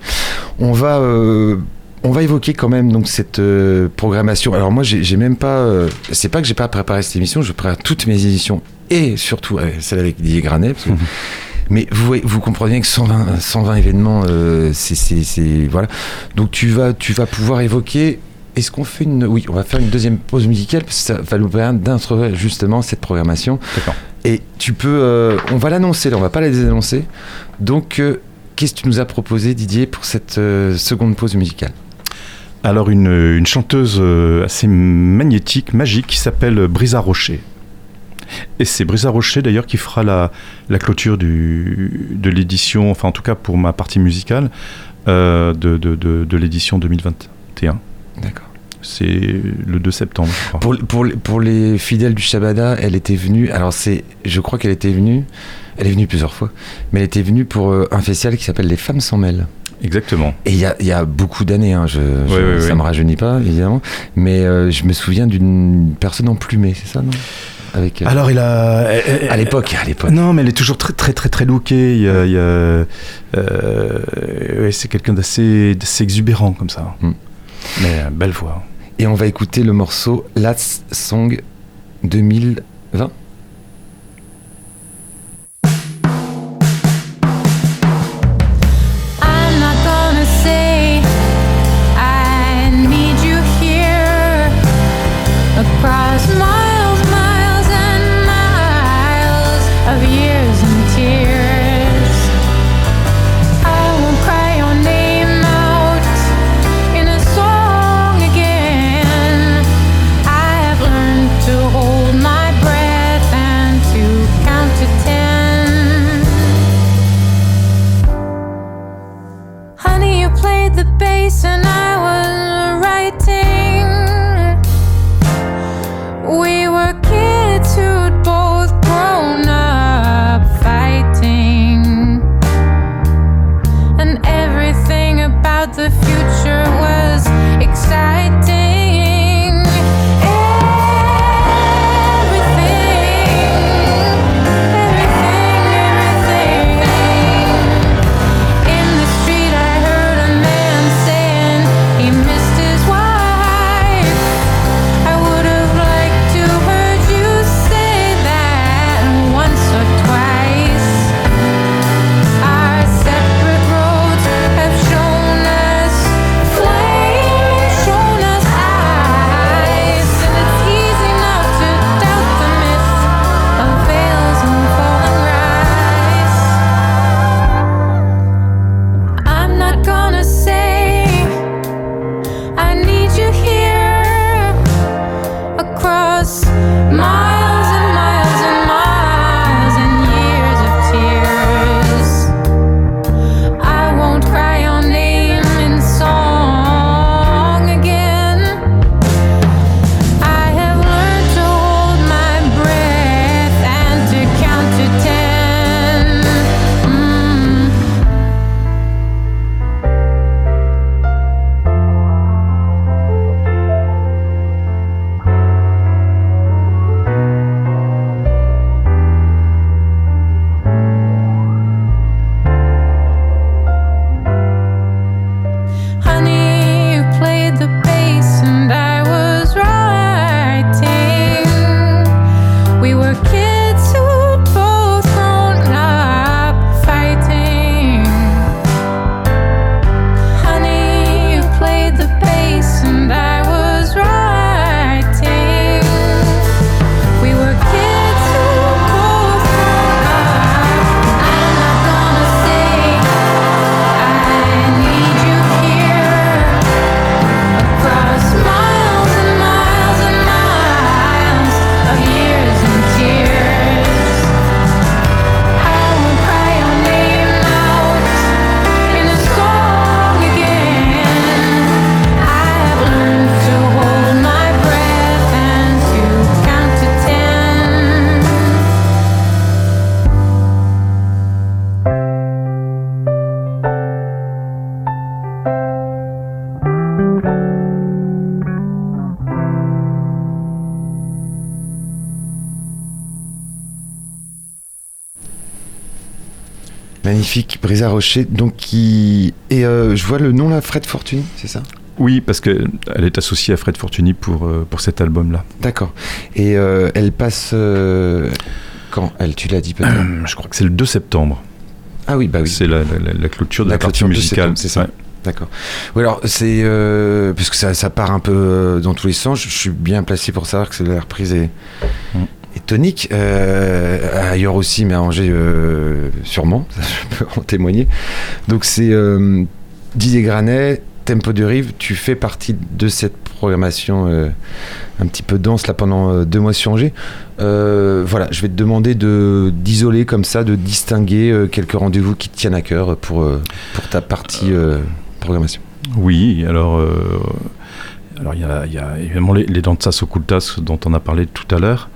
On va, euh, on va évoquer quand même donc cette euh, programmation. Alors moi, j'ai même pas. euh, c'est pas que j'ai pas préparé cette émission. Je prépare toutes mes émissions et surtout euh, celle avec Didier Granet. parce que- Mais vous, vous comprenez bien que 120, 120 événements, c'est voilà. Donc tu vas, tu vas pouvoir évoquer. Est-ce qu'on fait une. Oui, on va faire une deuxième pause musicale parce que ça va nous permettre d'introduire justement cette programmation. D'accord. Et tu peux. euh, on va l'annoncer, là, on va pas la désannoncer. Donc, euh, qu'est-ce que tu nous as proposé, Didier, pour cette euh, seconde pause musicale? Alors, une, une chanteuse euh, assez magnétique, magique, qui s'appelle Brisa Rocher. Et c'est Brisa Rocher d'ailleurs qui fera la, la clôture du, de l'édition, enfin en tout cas pour ma partie musicale, euh, de, de, de, de l'édition 2021. D'accord. C'est le 2 septembre, je crois. Pour, pour, pour les fidèles du Shabada, elle était venue. Alors, c'est, je crois qu'elle était venue. Elle est venue plusieurs fois. Mais elle était venue pour euh, un festival qui s'appelle Les Femmes s'en mêlent. Exactement. Et il y a, il y a beaucoup d'années, hein, je, je- ça ouais. me rajeunit pas, évidemment. Mais euh, je me souviens d'une personne emplumée, c'est ça, non? Avec, euh, Alors, il a. À l'époque, à l'époque. Non, mais elle est toujours très très très très lookée. Il y a, il y a, euh, ouais, c'est quelqu'un d'assez d'assez exubérant comme ça. Mm. Mais euh, belle voix. Et on va écouter le morceau Last Song 2020. Rocher. Donc, qui. Et euh, je vois le nom là, Fred Fortuny, c'est ça? Oui, parce qu'elle est associée à Fred Fortuny pour, euh, pour cet album-là. D'accord. Et euh, elle passe. euh, quand? Elle, tu l'as dit peut-être Je crois que c'est le 2 septembre. Ah oui, bah oui. C'est la, la- la clôture de la, partie clôture de musicale. c'est ça. Ouais. D'accord. Oui, alors c'est euh, puisque ça, ça part un peu dans tous les sens. Je, je suis bien placé pour savoir que la reprise est, Est tonique. Euh, ailleurs aussi, mais à Angers euh, sûrement. Je peux en témoigner. Donc c'est euh, Didier Granet, Tempo de Rive. Tu fais partie de cette programmation euh, un petit peu dense là pendant deux mois sur Angers. Voilà, je vais te demander de d'isoler comme ça, de distinguer quelques rendez-vous qui te tiennent à cœur pour pour ta partie programmation. Oui, alors alors il y a, il y a évidemment les, les Danzas Occultas dont on a parlé tout à l'heure.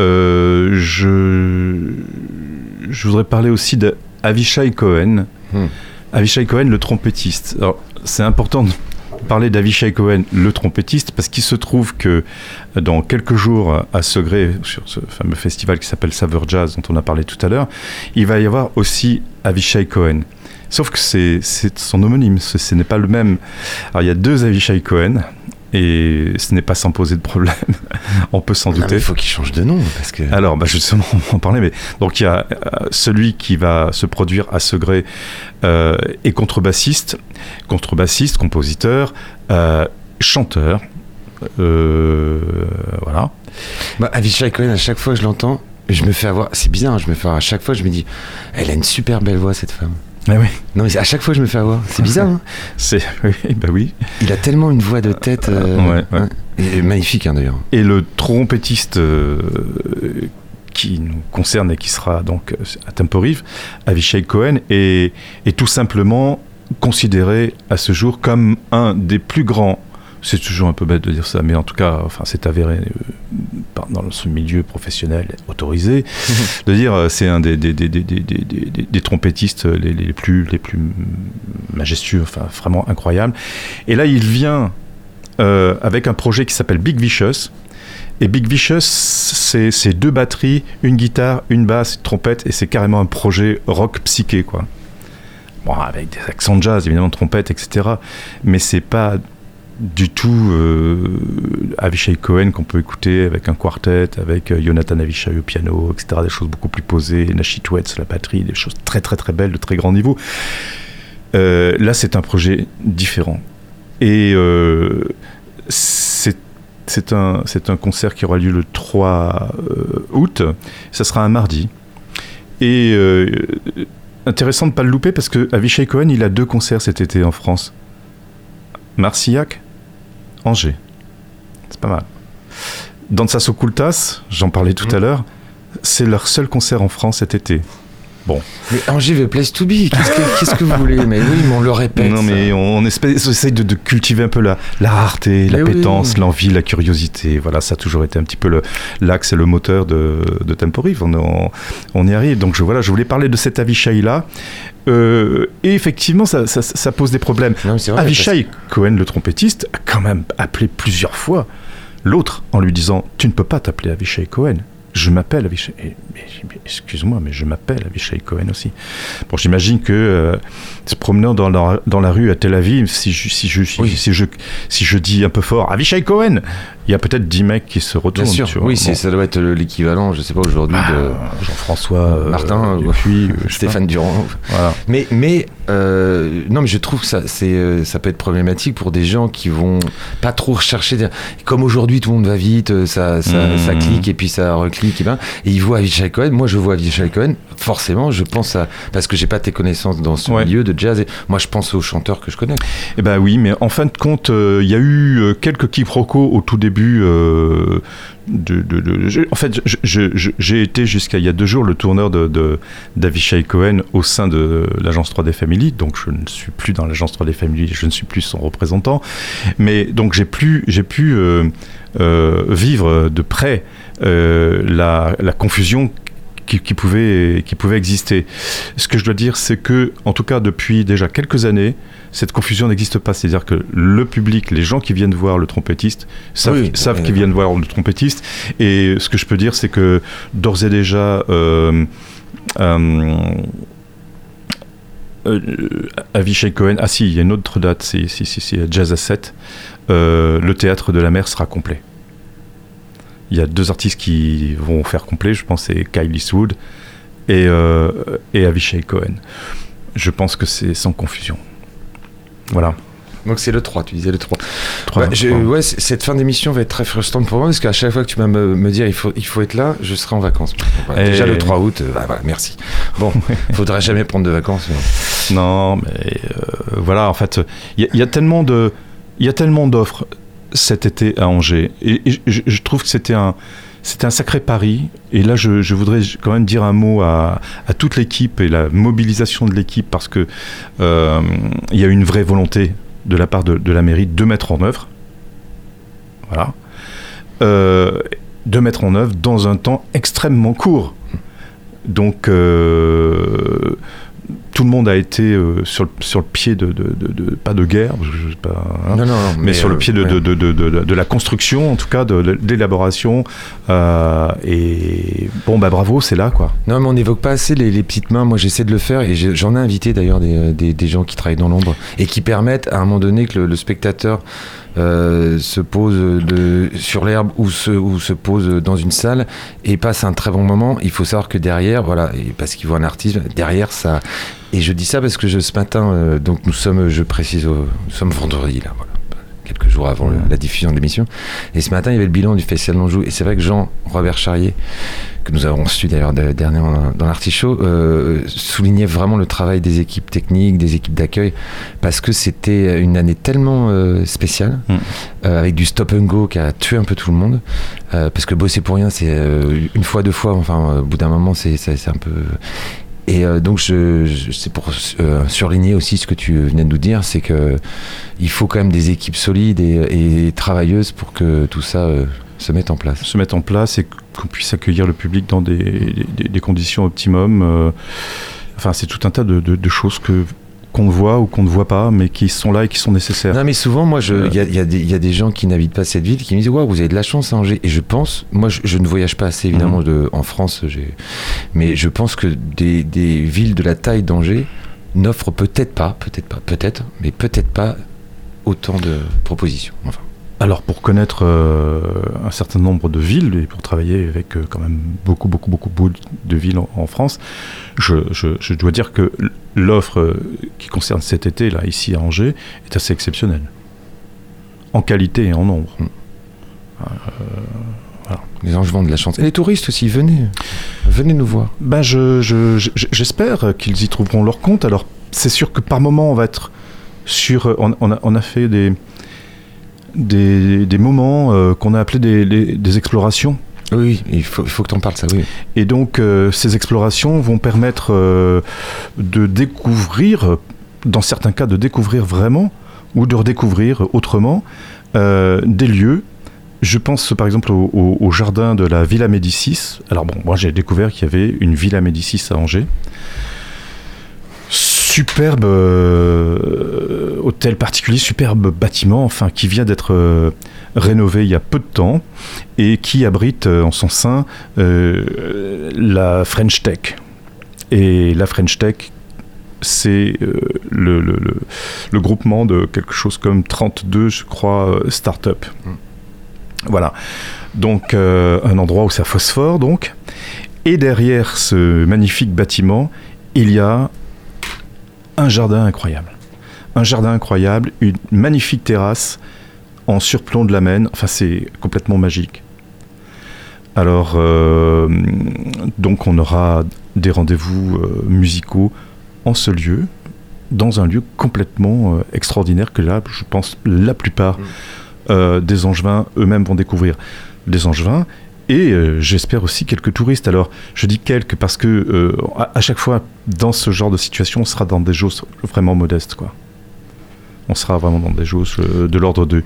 Euh, je, je voudrais parler aussi d'Avishai Cohen. Hmm. Avishai Cohen, le trompettiste. Alors, c'est important de parler d'Avishai Cohen, le trompettiste, parce qu'il se trouve que dans quelques jours à Segré, sur ce fameux festival qui s'appelle Saveur Jazz, dont on a parlé tout à l'heure, il va y avoir aussi Avishai Cohen. Sauf que c'est c'est son homonyme, ce, ce n'est pas le même. Alors il y a deux Avishai Cohen, et ce n'est pas sans poser de problème. on peut s'en mais douter. il faut qu'il change de nom parce que. Alors, bah justement, on en parler. Mais donc, il y a euh, celui qui va se produire à Segré euh, est contrebassiste, contrebassiste, compositeur, euh, chanteur. Euh, voilà. Bah, Avishai Cohen, à chaque fois que je l'entends, je me fais avoir. C'est bizarre, hein, je me fais avoir. À chaque fois, je me dis, elle a une super belle voix cette femme. Ah oui, Non, mais à chaque fois, je me fais avoir. C'est bizarre. hein. c'est oui, bah oui. Il a tellement une voix de tête. euh, Ouais, ouais. hein. Et, et magnifique hein, d'ailleurs. Et le trompettiste euh, qui nous concerne et qui sera donc euh, à Temporive, Avishai Cohen, est, est tout simplement considéré à ce jour comme un des plus grands. C'est toujours un peu bête de dire ça, mais en tout cas, enfin, c'est avéré euh, dans ce milieu professionnel autorisé de dire euh, c'est un des, trompettistes les, les plus les plus majestueux, enfin vraiment incroyable. Et là, il vient euh, avec un projet qui s'appelle Big Vicious. Et Big Vicious, c'est c'est deux batteries, une guitare, une basse, une trompette, et c'est carrément un projet rock psyché, quoi. Bon, avec des accents de jazz, évidemment, trompette, etc. Mais c'est pas du tout euh, Avishai Cohen qu'on peut écouter avec un quartet, avec euh, Jonathan Avishai au piano, etc. Des choses beaucoup plus posées, Nashi Twetz, la batterie, des choses très très très belles, de très grand niveau. Euh, là, c'est un projet différent. Et c'est un, concert qui aura lieu le 3 euh, août. Ça sera un mardi. Et intéressant de ne pas le louper parce que Avishai Cohen, il a deux concerts cet été en France. Marcillac, Angers. C'est pas mal. Dansas Occultas, j'en parlais tout à l'heure, c'est leur seul concert en France cet été. Mais Angers veut place to be. Qu'est-ce que, qu'est-ce que vous voulez Mais oui, mais on le répète. non, mais on, on essaye de, de cultiver un peu la, la rareté, la Mais oui. pétence, l'envie, la curiosité. Voilà, ça a toujours été un petit peu le- l'axe et le moteur de, de Temporive. On, on, on y arrive. Donc je, voilà, je voulais parler de cet Avishai-là. Euh, et effectivement, ça, ça- ça pose des problèmes. Non, vrai, Avishai Cohen, le trompettiste, a quand même appelé plusieurs fois l'autre en lui disant Tu ne peux pas t'appeler Avishai Cohen. Je m'appelle Avishai. Eh, Excuse-moi, mais je m'appelle Avishai Cohen aussi. Bon, j'imagine que euh, se promenant dans la, dans la rue à Tel Aviv, si je, si, je, si, Oui. si je, si je dis un peu fort Avishai Cohen, il y a peut-être 10 mecs qui se Bien retournent. sûr, tu vois. oui, Bon. ça doit être l'équivalent, je sais pas aujourd'hui, Ah, de Jean-François euh, Martin, ou- Dupuis, euh, Stéphane Durand. Voilà. Mais, mais euh, non, mais je trouve que ça, c'est, euh, ça peut être problématique pour des gens qui vont pas trop rechercher. des- Comme aujourd'hui, tout le monde va vite, euh, ça, ça, ça clique et puis ça reclique. Et, ben, et ils voient Avishai Cohen. Moi, je vois Avishai Cohen. Forcément, je pense à parce que j'ai pas tes connaissances dans ce Ouais. milieu de jazz. Et moi, je pense aux chanteurs que je connais. Eh ben oui, mais en fin de compte, euh, il y a eu euh, quelques quiproquos au tout début. euh, de, de- de- je- en fait, j'ai été jusqu'à il y a deux jours le tourneur de, d'Avishai Cohen au sein de l'agence 3D Family. Donc je ne suis plus dans l'agence 3D Family, je ne suis plus son représentant. Mais donc j'ai plus, j'ai pu euh, euh, vivre de près euh, la, la confusion qui, qui pouvait, qui pouvait exister. Ce que je dois dire, c'est que, en tout cas, depuis déjà quelques années, cette confusion n'existe pas. C'est-à-dire que le public, les gens qui viennent voir le trompettiste, savent, Oui, savent oui, qu'ils viennent voir le trompettiste. Et ce que je peux dire, c'est que d'ores et déjà, euh, euh, euh, Avishai Cohen, ah si, il y a une autre date, c'est Jazz à 7. Euh, le théâtre de la mer sera complet. Il y a deux artistes qui vont faire complet, je pense, c'est Kyle Eastwood et, euh, et Avishai Cohen. Je pense que c'est sans confusion. Voilà. Donc c'est le 3, tu disais le 3. Trois, Ouais, je- cette fin d'émission va être très frustrante pour moi parce qu'à chaque fois que tu vas me, me dire il faut, il faut être là, je serai en vacances. Voilà, Et- Déjà le 3 août, euh, bah, voilà, merci. Bon, faudrait jamais prendre de vacances. mais- Non, mais euh, voilà, en fait, il y, a- il y a tellement de, il y a tellement d'offres cet été à Angers, et, je, trouve que c'était un, c'était un sacré pari. Et là, je, voudrais quand même dire un mot à, toute l'équipe et la mobilisation de l'équipe parce que euh, il y a une vraie volonté de la part de, de la mairie de mettre en œuvre. Voilà. Euh, de mettre en œuvre dans un temps extrêmement court. Donc, euh, tout le monde a été euh, sur, le, sur le pied de, de- de- de- pas de guerre, je sais pas, hein, Non, non, non, mais, sur le euh, pied de, ouais. la construction, en tout cas, de, d'élaboration. euh, et bon, bah bravo, c'est là, quoi. Non, mais on n'évoque pas assez les, les petites mains. Moi, j'essaie de le faire et j'en ai invité d'ailleurs des, des, des gens qui travaillent dans l'ombre et qui permettent à un moment donné que le, le spectateur euh, se pose de, sur l'herbe ou se, ou se pose dans une salle et passe un très bon moment. Il faut savoir que derrière, voilà, et parce qu'il voit un artiste, derrière ça. Et je dis ça parce que je, ce matin, euh, donc nous sommes, je précise, nous sommes vendredi là, voilà quelques jours avant le- la diffusion de l'émission. Et ce matin, il y avait le bilan du Festival d'Anjou. Et c'est vrai que Jean-Robert Charrier, que nous avons reçu d'ailleurs de- dernièrement dans l'Artichaut, euh, soulignait vraiment le travail des équipes techniques, des équipes d'accueil, parce que c'était une année tellement euh, spéciale, Mm. euh, avec du stop and go qui a tué un peu tout le monde. Euh, parce que bosser pour rien, c'est une fois, deux fois, enfin, au bout d'un moment, c'est un peu. Et euh, donc, je, c'est pour euh, surligner aussi ce que tu venais de nous dire, c'est que il faut quand même des équipes solides et, travailleuses pour que tout ça euh, se mette en place. Se mettre en place et qu'on puisse accueillir le public dans des, conditions optimum. euh, enfin, c'est tout un tas de choses que qu'on voit ou qu'on ne voit pas, mais qui sont là et qui sont nécessaires. Non, mais souvent, moi, Euh. il y, a, y des- il y a des gens qui n'habitent pas cette ville qui me disent Waouh, vous avez de la chance à Angers. Et je pense, moi, je, je ne voyage pas assez, évidemment, Mhm. de, en France, mais je pense que des, des villes de la taille d'Angers n'offrent peut-être pas, peut-être pas, peut-être, mais peut-être pas autant de propositions. Enfin, Alors pour connaître euh, un certain nombre de villes et pour travailler avec euh, quand même beaucoup beaucoup beaucoup de villes en, en France, je, je- je dois dire que l'offre euh, qui concerne cet été là ici à Angers est assez exceptionnelle, en qualité et en nombre. les Angevins ont de la chance. Et les touristes aussi, venez, venez nous voir. Ben je, je- je- j'espère qu'ils y trouveront leur compte. Alors c'est sûr que par moment on va être sur, on, on a, on a fait des des, des moments euh, qu'on a appelés des- des- des explorations. Oui, il faut, il faut que tu en parles, ça, oui. Et donc, euh, ces explorations vont permettre euh, de découvrir, dans certains cas, de découvrir vraiment ou de redécouvrir autrement des lieux. Je pense par exemple au, au- au jardin de la Villa Médicis. Alors bon, moi j'ai découvert qu'il y avait une Villa Médicis à Angers. Superbe euh, hôtel particulier, superbe bâtiment, enfin qui vient d'être euh, rénové il y a peu de temps et qui abrite euh, en son sein la French Tech. Et la French Tech, c'est le, le- le- le groupement de quelque chose comme 32, je crois, start-up. Voilà. Donc, un endroit où ça phosphore, donc. Et derrière ce magnifique bâtiment, il y a un jardin incroyable. Un jardin incroyable, une magnifique terrasse en surplomb de la Maine. Enfin, c'est complètement magique. Alors, euh, donc, on aura des rendez-vous euh, musicaux en ce lieu, dans un lieu complètement euh, extraordinaire que là, je pense, la plupart euh, des Angevins eux-mêmes vont découvrir. Les Angevins et euh, j'espère aussi quelques touristes. Alors, je dis quelques parce que euh, à, à chaque fois, dans ce genre de situation, on sera dans des jauges vraiment modestes, quoi. On sera vraiment dans des jauges euh, de l'ordre de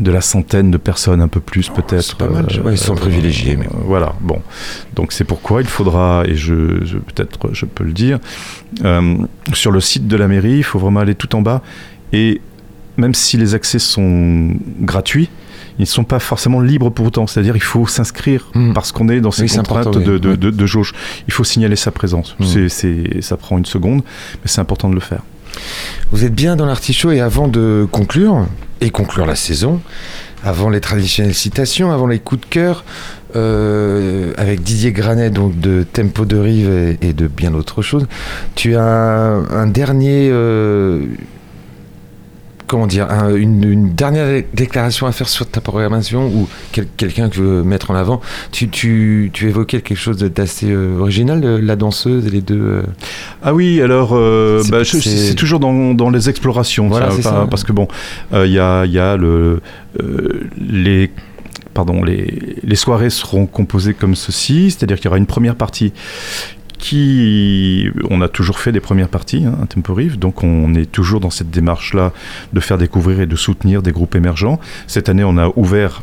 de la centaine de personnes, un peu plus peut-être. pas mal, ouais, ils sont privilégiés, mais- voilà. Bon, donc c'est pourquoi il faudra, et je, je- peut-être je peux le dire, sur le site de la mairie, il faut vraiment aller tout en bas et même si les accès sont gratuits, ils ne sont pas forcément libres pour autant. C'est-à-dire il faut s'inscrire Mm. parce qu'on est dans ces Oui, contraintes de, de, de- de jauge. Il faut signaler sa présence. Mm. C'est, c'est- ça prend une seconde, mais c'est important de le faire. Vous êtes bien dans l'artichaut et avant de conclure, et conclure la saison, avant les traditionnelles citations, avant les coups de cœur, euh, avec Didier Granet, donc de Tempo de Rive et, et de bien d'autres choses. Tu as un, un dernier. euh, comment dire un- une, une dernière dé- déclaration à faire sur ta programmation ou quel- quelqu'un que veux mettre en avant. Tu, tu, tu évoquais quelque chose d'assez euh, original, euh, la danseuse et les deux. euh, Ah oui, alors C'est- bah, je- c'est- toujours dans, dans les explorations, Voilà, ça, c'est enfin, ça. parce que bon, il y a, il y a le, les, pardon, les, les soirées seront composées comme ceci, c'est-à-dire qu'il y aura une première partie on a toujours fait des premières parties, hein, à Temporive, donc on est toujours dans cette démarche-là de faire découvrir et de soutenir des groupes émergents. Cette année, on a ouvert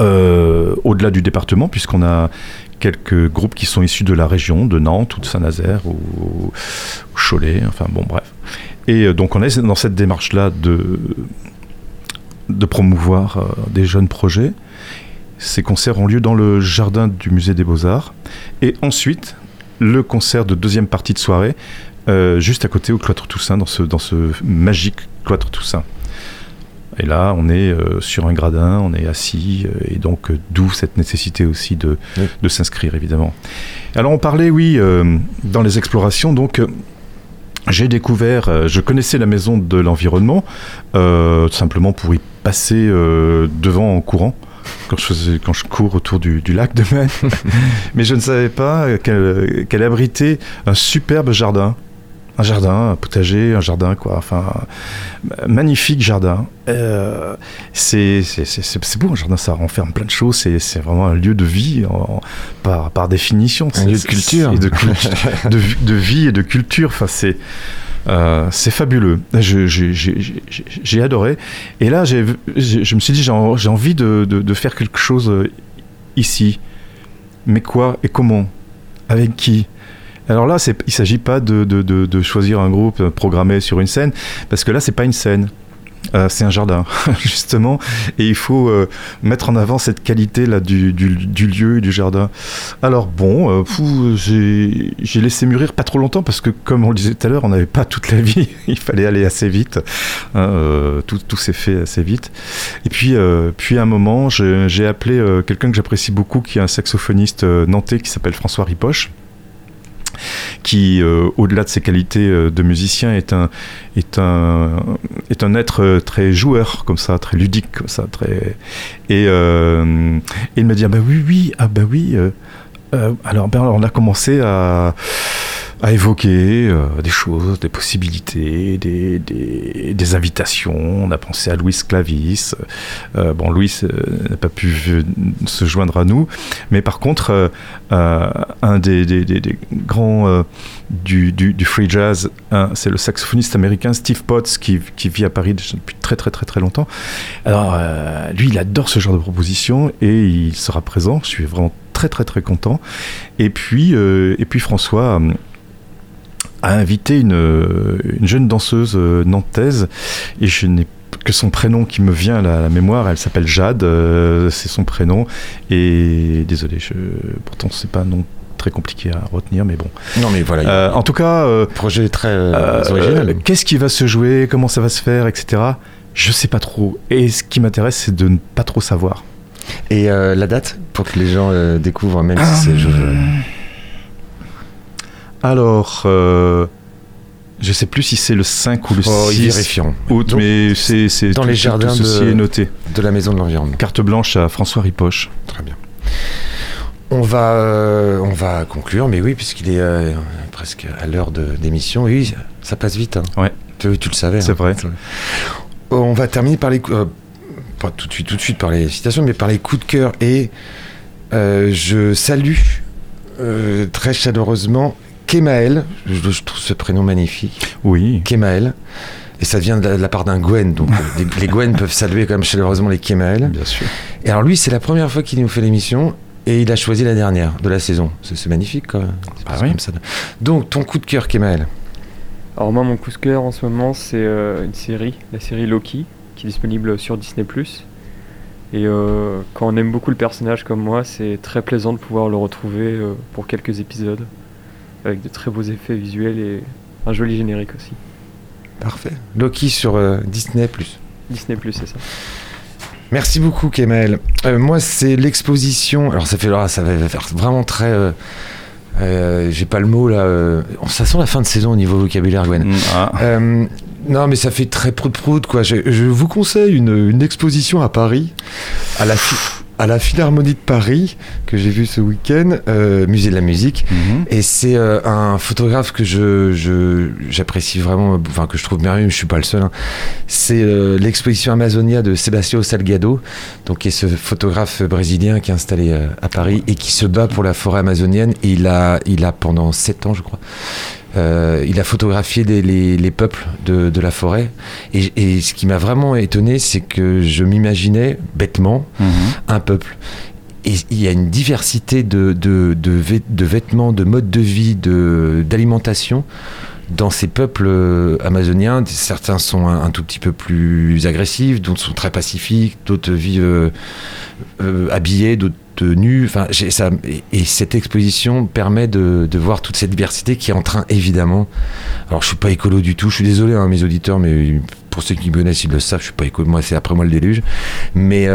euh, au-delà du département, puisqu'on a quelques groupes qui sont issus de la région, de Nantes ou de Saint-Nazaire ou, ou Cholet, enfin bon, bref. Et euh, donc on est dans cette démarche-là de, de promouvoir euh, des jeunes projets. Ces concerts ont lieu dans le jardin du musée des Beaux-Arts. Et ensuite, le concert de deuxième partie de soirée, euh, juste à côté au Cloître Toussaint, dans ce, dans ce magique Cloître Toussaint. Et là, on est euh, sur un gradin, on est assis, euh, et donc euh, d'où cette nécessité aussi de, Oui. de s'inscrire, évidemment. Alors, on parlait, oui, dans les explorations, donc. j'ai découvert, je connaissais la maison de l'environnement, simplement pour y passer devant en courant, quand je, faisais, quand je cours autour du, du lac de Maine. Mais je ne savais pas qu'elle abritait un superbe jardin. Un jardin, un potager, un jardin, quoi. Enfin, un magnifique jardin. Euh, c'est c'est- c'est- c'est- c'est beau un jardin, ça renferme plein de choses. C'est c'est vraiment un lieu de vie en- par, par définition. Un lieu de culture. et de, de, de vie et de culture. Enfin, c'est euh, c'est fabuleux. J'ai- adoré. Et là, je me suis dit, j'ai en- j'ai envie de, faire quelque chose euh, ici. Mais quoi et comment? Avec qui? Alors là, il ne s'agit pas de- de choisir un groupe euh, programmé sur une scène, parce que là, c'est pas une scène. Euh, c'est un jardin, justement, et il faut euh, mettre en avant cette qualité là du, lieu et du jardin. Alors bon, euh, j'ai laissé mûrir pas trop longtemps parce que, comme on le disait tout à l'heure, on n'avait pas toute la vie, il fallait aller assez vite. hein, tout tout s'est fait assez vite. Et puis, puis à un moment, j'ai appelé quelqu'un que j'apprécie beaucoup, qui est un saxophoniste nantais qui s'appelle François Ripoche qui, euh, au-delà de ses qualités euh, de musicien, est un, est un, est un être euh, très joueur, comme ça, très ludique, comme ça, très... Et, euh, il m'a dit, ah bah oui, oui, ah bah oui. euh, euh, alors, ben, alors, on a commencé à, à évoquer euh, des choses, des possibilités, des, des, des invitations. On a pensé à Louis Clavis. Euh, bon, Louis euh, n'a pas pu se joindre à nous, mais par contre, un des, des- grands du, du- du free jazz, hein, c'est le saxophoniste américain Steve Potts qui, qui vit à Paris depuis très très très très longtemps. Alors, lui, il adore ce genre de proposition et il sera présent. Je suis vraiment très très très content. Et puis, et puis François a invité une, une jeune danseuse euh, nantaise et je n'ai que son prénom qui me vient à la, à la mémoire. Elle s'appelle Jade, euh, c'est son prénom. Et désolé, je, pourtant c'est pas un nom très compliqué à retenir, mais bon. Non, mais voilà, Euh, en tout cas, euh, projet très original. Qu'est-ce qui va se jouer? Comment ça va se faire? Etc. Je sais pas trop. Et ce qui m'intéresse, c'est de ne pas trop savoir. Et la date pour que les gens découvrent, même si c'est. je- Alors, euh, je sais plus si c'est le 5 ou le Oh, ils 6 vérifieront. août, Donc, mais c'est c'est dans tout- les jardins tout ceci de- est noté. De la maison de l'environnement. Carte blanche à François Ripoche. Très bien. On va, euh, on va conclure, mais oui, puisqu'il est euh, presque à l'heure de- d'émission. Oui, ça passe vite. hein. Ouais. Tu, tu le savais. C'est hein. vrai. On va terminer par les. euh, pas tout de suite, tout de suite par les citations, mais par les coups de cœur. Et euh, je salue euh, très chaleureusement Kemael. Je, je trouve ce prénom magnifique. Oui. Kemael. Et ça vient de la, de la part d'un Gwen. Donc euh, les, les Gwen peuvent saluer quand même chaleureusement les Kemael. Bien sûr. Et alors lui, c'est la première fois qu'il nous fait l'émission et il a choisi la dernière de la saison. C'est magnifique quand même. C'est Ah pas oui. comme ça. Donc ton coup de cœur, Kemael. Alors moi, mon coup de cœur en ce moment, c'est euh, une série, la série Loki, qui est disponible sur Disney+. Et euh, quand on aime beaucoup le personnage comme moi, c'est très plaisant de pouvoir le retrouver euh, pour quelques épisodes, avec de très beaux effets visuels et un joli générique aussi. Parfait. Loki sur euh, Disney+. Disney+, c'est ça. Merci beaucoup, Kemal. Euh, moi, c'est l'exposition. Alors, ça fait là, ça va faire vraiment très. euh, euh, J'ai pas le mot là. euh, ça sent la fin de saison au niveau vocabulaire, Gwen. Mm, ah. Euh, non, mais ça fait très prout-prout, quoi. Je, je vous conseille une, une exposition à Paris, à la, à la Philharmonie de Paris, que j'ai vue ce week-end, euh, musée de la musique. Mhm. Et c'est euh, un photographe que je je- j'apprécie vraiment, enfin que je trouve merveilleux, je suis pas le seul. hein. C'est euh, l'exposition Amazonia de Sebastião Salgado, donc qui est ce photographe brésilien qui est installé euh, à Paris et qui se bat pour la forêt amazonienne. Et il a il a pendant sept ans, je crois. Euh, il a photographié des- les, les peuples de, de la forêt. Et, et ce qui m'a vraiment étonné, c'est que je m'imaginais bêtement Mhm. un peuple. Et il y a une diversité de, de, de, vêt- de vêtements, de modes de vie, de- d'alimentation dans ces peuples euh, amazoniens. Certains sont un, tout petit peu plus agressifs, d'autres sont très pacifiques, d'autres vivent euh, euh, habillés, d'autres nus. Enfin, ça, et, et cette exposition permet de, voir toute cette diversité qui est en train, évidemment. Alors, je suis pas écolo du tout. Je suis désolé, hein, mes auditeurs, mais pour ceux qui me connaissent, ils le savent. Je suis pas écolo. Moi, c'est après moi le déluge. Mais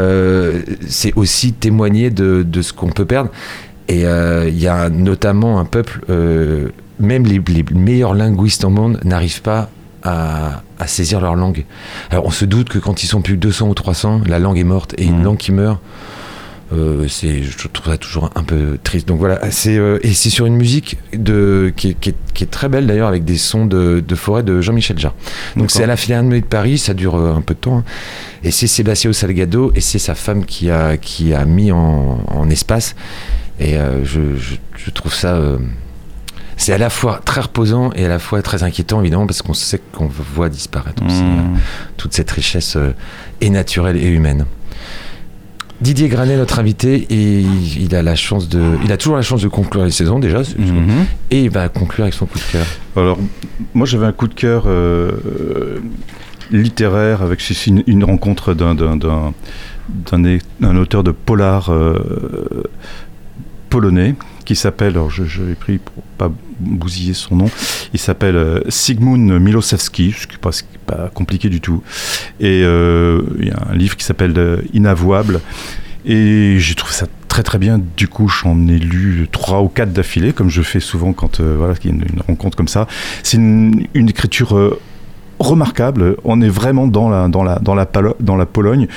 c'est aussi témoigner de, ce qu'on peut perdre. Et il y a notamment un peuple, même les, les meilleurs linguistes au monde n'arrivent pas à, à saisir leur langue. Alors on se doute que quand ils sont plus que 200 ou 300, la langue est morte. Et une Mhm. langue qui meurt, euh, c'est, je trouve ça toujours un peu triste. Donc voilà, c'est, euh, et c'est sur une musique de, qui, est, qui est- qui est très belle d'ailleurs, avec des sons de, de forêt de Jean-Michel Jarre. Donc c'est à la Philharmonie de Paris, ça dure euh, un peu de temps. hein. Et c'est Sébastien Salgado et c'est sa femme qui a, qui a mis en, en espace. Et euh, je, je- je trouve ça. C'est à la fois très reposant et à la fois très inquiétant, évidemment, parce qu'on sait qu'on voit disparaître aussi Mhm. euh, toute cette richesse euh, et naturelle et humaine. Didier Granet, notre invité, et il, a la chance de, il a toujours la chance de conclure les saisons déjà, Mhm. et il va conclure avec son coup de cœur. Alors, moi j'avais un coup de cœur euh, euh, littéraire avec une, une rencontre d'un, d'un, d'un, d'un é- d'un auteur de polar euh, polonais qui s'appelle, alors je, je l'ai pris pour pas bousiller son nom, il s'appelle euh, Sigmund Milosevski, ce qui n'est pas, compliqué du tout. Et euh, il y a un livre qui s'appelle euh, Inavouable. Et j'ai trouvé ça très très bien. Du coup, j'en ai lu trois ou quatre d'affilée, comme je fais souvent quand euh, voilà, il y a une, rencontre comme ça. C'est une, écriture remarquable. On est vraiment dans la, dans la, dans la, Pologne.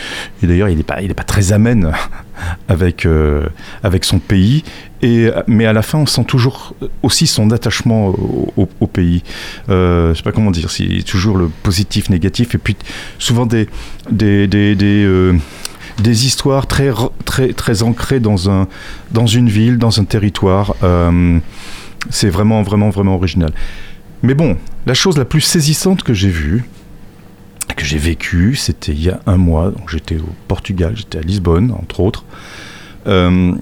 Et d'ailleurs, il n'est pas, pas très amène avec, euh, avec son pays. Et, mais à la fin, on sent toujours aussi son attachement au, pays. Euh, je sais pas comment dire, c'est toujours le positif, négatif, et puis souvent des, des, des, des, euh, des histoires très, très, très ancrées dans, un, dans une ville, dans un territoire. Euh, c'est vraiment, vraiment, vraiment original. Mais bon, la chose la plus saisissante que j'ai vue, que j'ai vécue, c'était il y a un mois. Donc j'étais au Portugal, j'étais à Lisbonne, entre autres. Euh,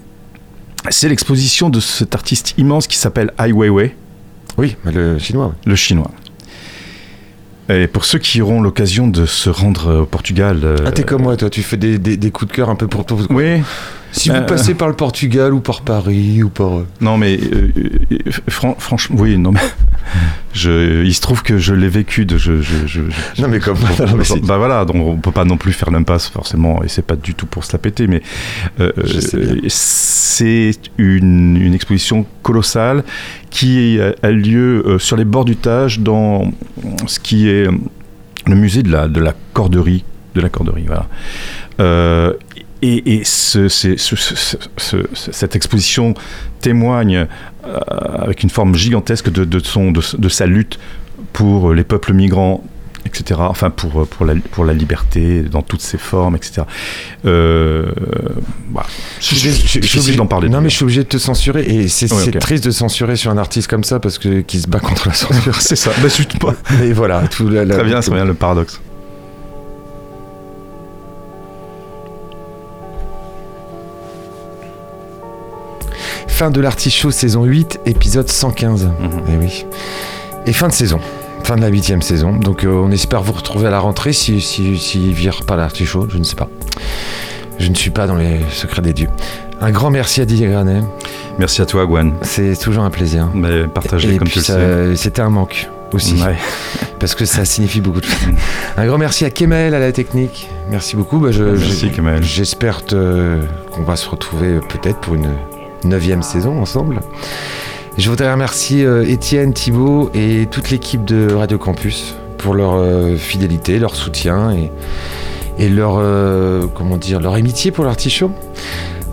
c'est l'exposition de cet artiste immense qui s'appelle Ai Weiwei, Oui, le chinois. le chinois. Et pour ceux qui auront l'occasion de se rendre au Portugal. euh, Ah, t'es comme moi, toi, tu fais des, des- des coups de cœur un peu pour tout. Oui, Si vous Euh, passez par le Portugal ou par Paris ou par. euh, non mais euh, fran- franchement, oui, non mais je, il se trouve que je l'ai vécu de je, je, je- je- Non, mais comme. Non, mais c'est- bah voilà, donc on peut pas non plus faire l'impasse forcément, et c'est pas du tout pour se la péter, mais euh, c'est une, une exposition colossale qui a, lieu sur les bords du Tage dans ce qui est le musée de la, de la corderie, de la corderie, voilà. Euh, et, et ce- c'est- ce- ce- ce- ce- cette exposition témoigne euh, avec une forme gigantesque de, de son, de, de sa lutte pour les peuples migrants, etc. Enfin, pour, pour, la, pour la liberté dans toutes ses formes, etc. Euh. Je suis je je obligé- d'en parler. Non, mais je suis obligé de te censurer et c'est Oui, triste de censurer sur un artiste comme ça parce que qui se bat contre la censure. c'est ça. Bah, pas. Mais voilà, tout la, la- Très bien, c'est bien le paradoxe. Fin de l'artichaut saison 8, épisode 115. Mhm. Eh oui. Et fin de saison. Fin de la huitième saison. Donc euh, on espère vous retrouver à la rentrée si, si, si vire pas l'artichaut, je ne sais pas. Je ne suis pas dans les secrets des dieux. Un grand merci à Didier Granet. Merci à toi, Gwen. C'est toujours un plaisir. Mais Et comme tu le c'était un manque. aussi. Ouais. Parce que ça signifie beaucoup de choses. Un grand merci à Kemel à la technique. Merci beaucoup. Bah, je- Merci, Kemal. J'espère qu'on va se retrouver euh, peut-être pour une neuvième saison ensemble. Je voudrais remercier euh, Étienne, Thibault et toute l'équipe de Radio Campus pour leur euh, fidélité, leur soutien et, leur, euh, comment dire, leur amitié pour l'artichaut.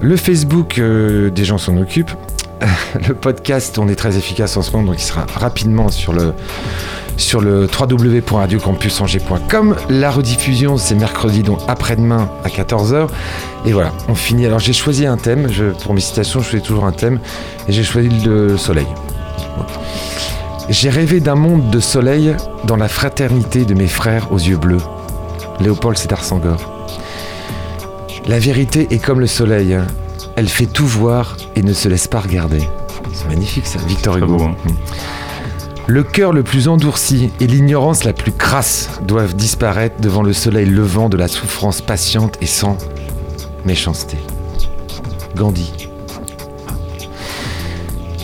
Le Facebook, des gens s'en occupent. Le podcast, on est très efficace en ce moment, donc il sera rapidement sur le, sur le www.radiocampusangers.com. La rediffusion, c'est mercredi, donc après-demain à 14h. Et voilà, on finit. Alors j'ai choisi un thème, je, pour mes citations, je choisis toujours un thème, et j'ai choisi le soleil. J'ai rêvé d'un monde de soleil dans la fraternité de mes frères aux yeux bleus. Léopold Sédar Senghor. La vérité est comme le soleil, elle fait tout voir et ne se laisse pas regarder. C'est magnifique ça, Victor Hugo. beau, hein. Le cœur le plus endurci et l'ignorance la plus crasse doivent disparaître devant le soleil levant de la souffrance patiente et sans méchanceté. Gandhi.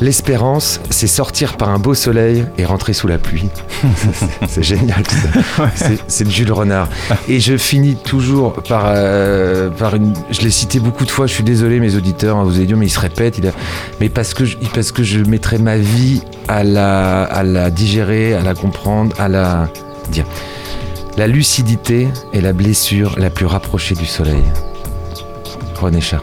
L'espérance, c'est sortir par un beau soleil et rentrer sous la pluie. c'est génial. ça. C'est- de Jules Renard. Et je finis toujours par, euh, par une. Je l'ai cité beaucoup de fois. Je suis désolé, mes auditeurs, hein, vous avez dit, mais il se répète. Il a- mais parce que, je, parce que je mettrai ma vie à la, à la digérer, à la comprendre, à la dire. La lucidité est la blessure la plus rapprochée du soleil. René Char.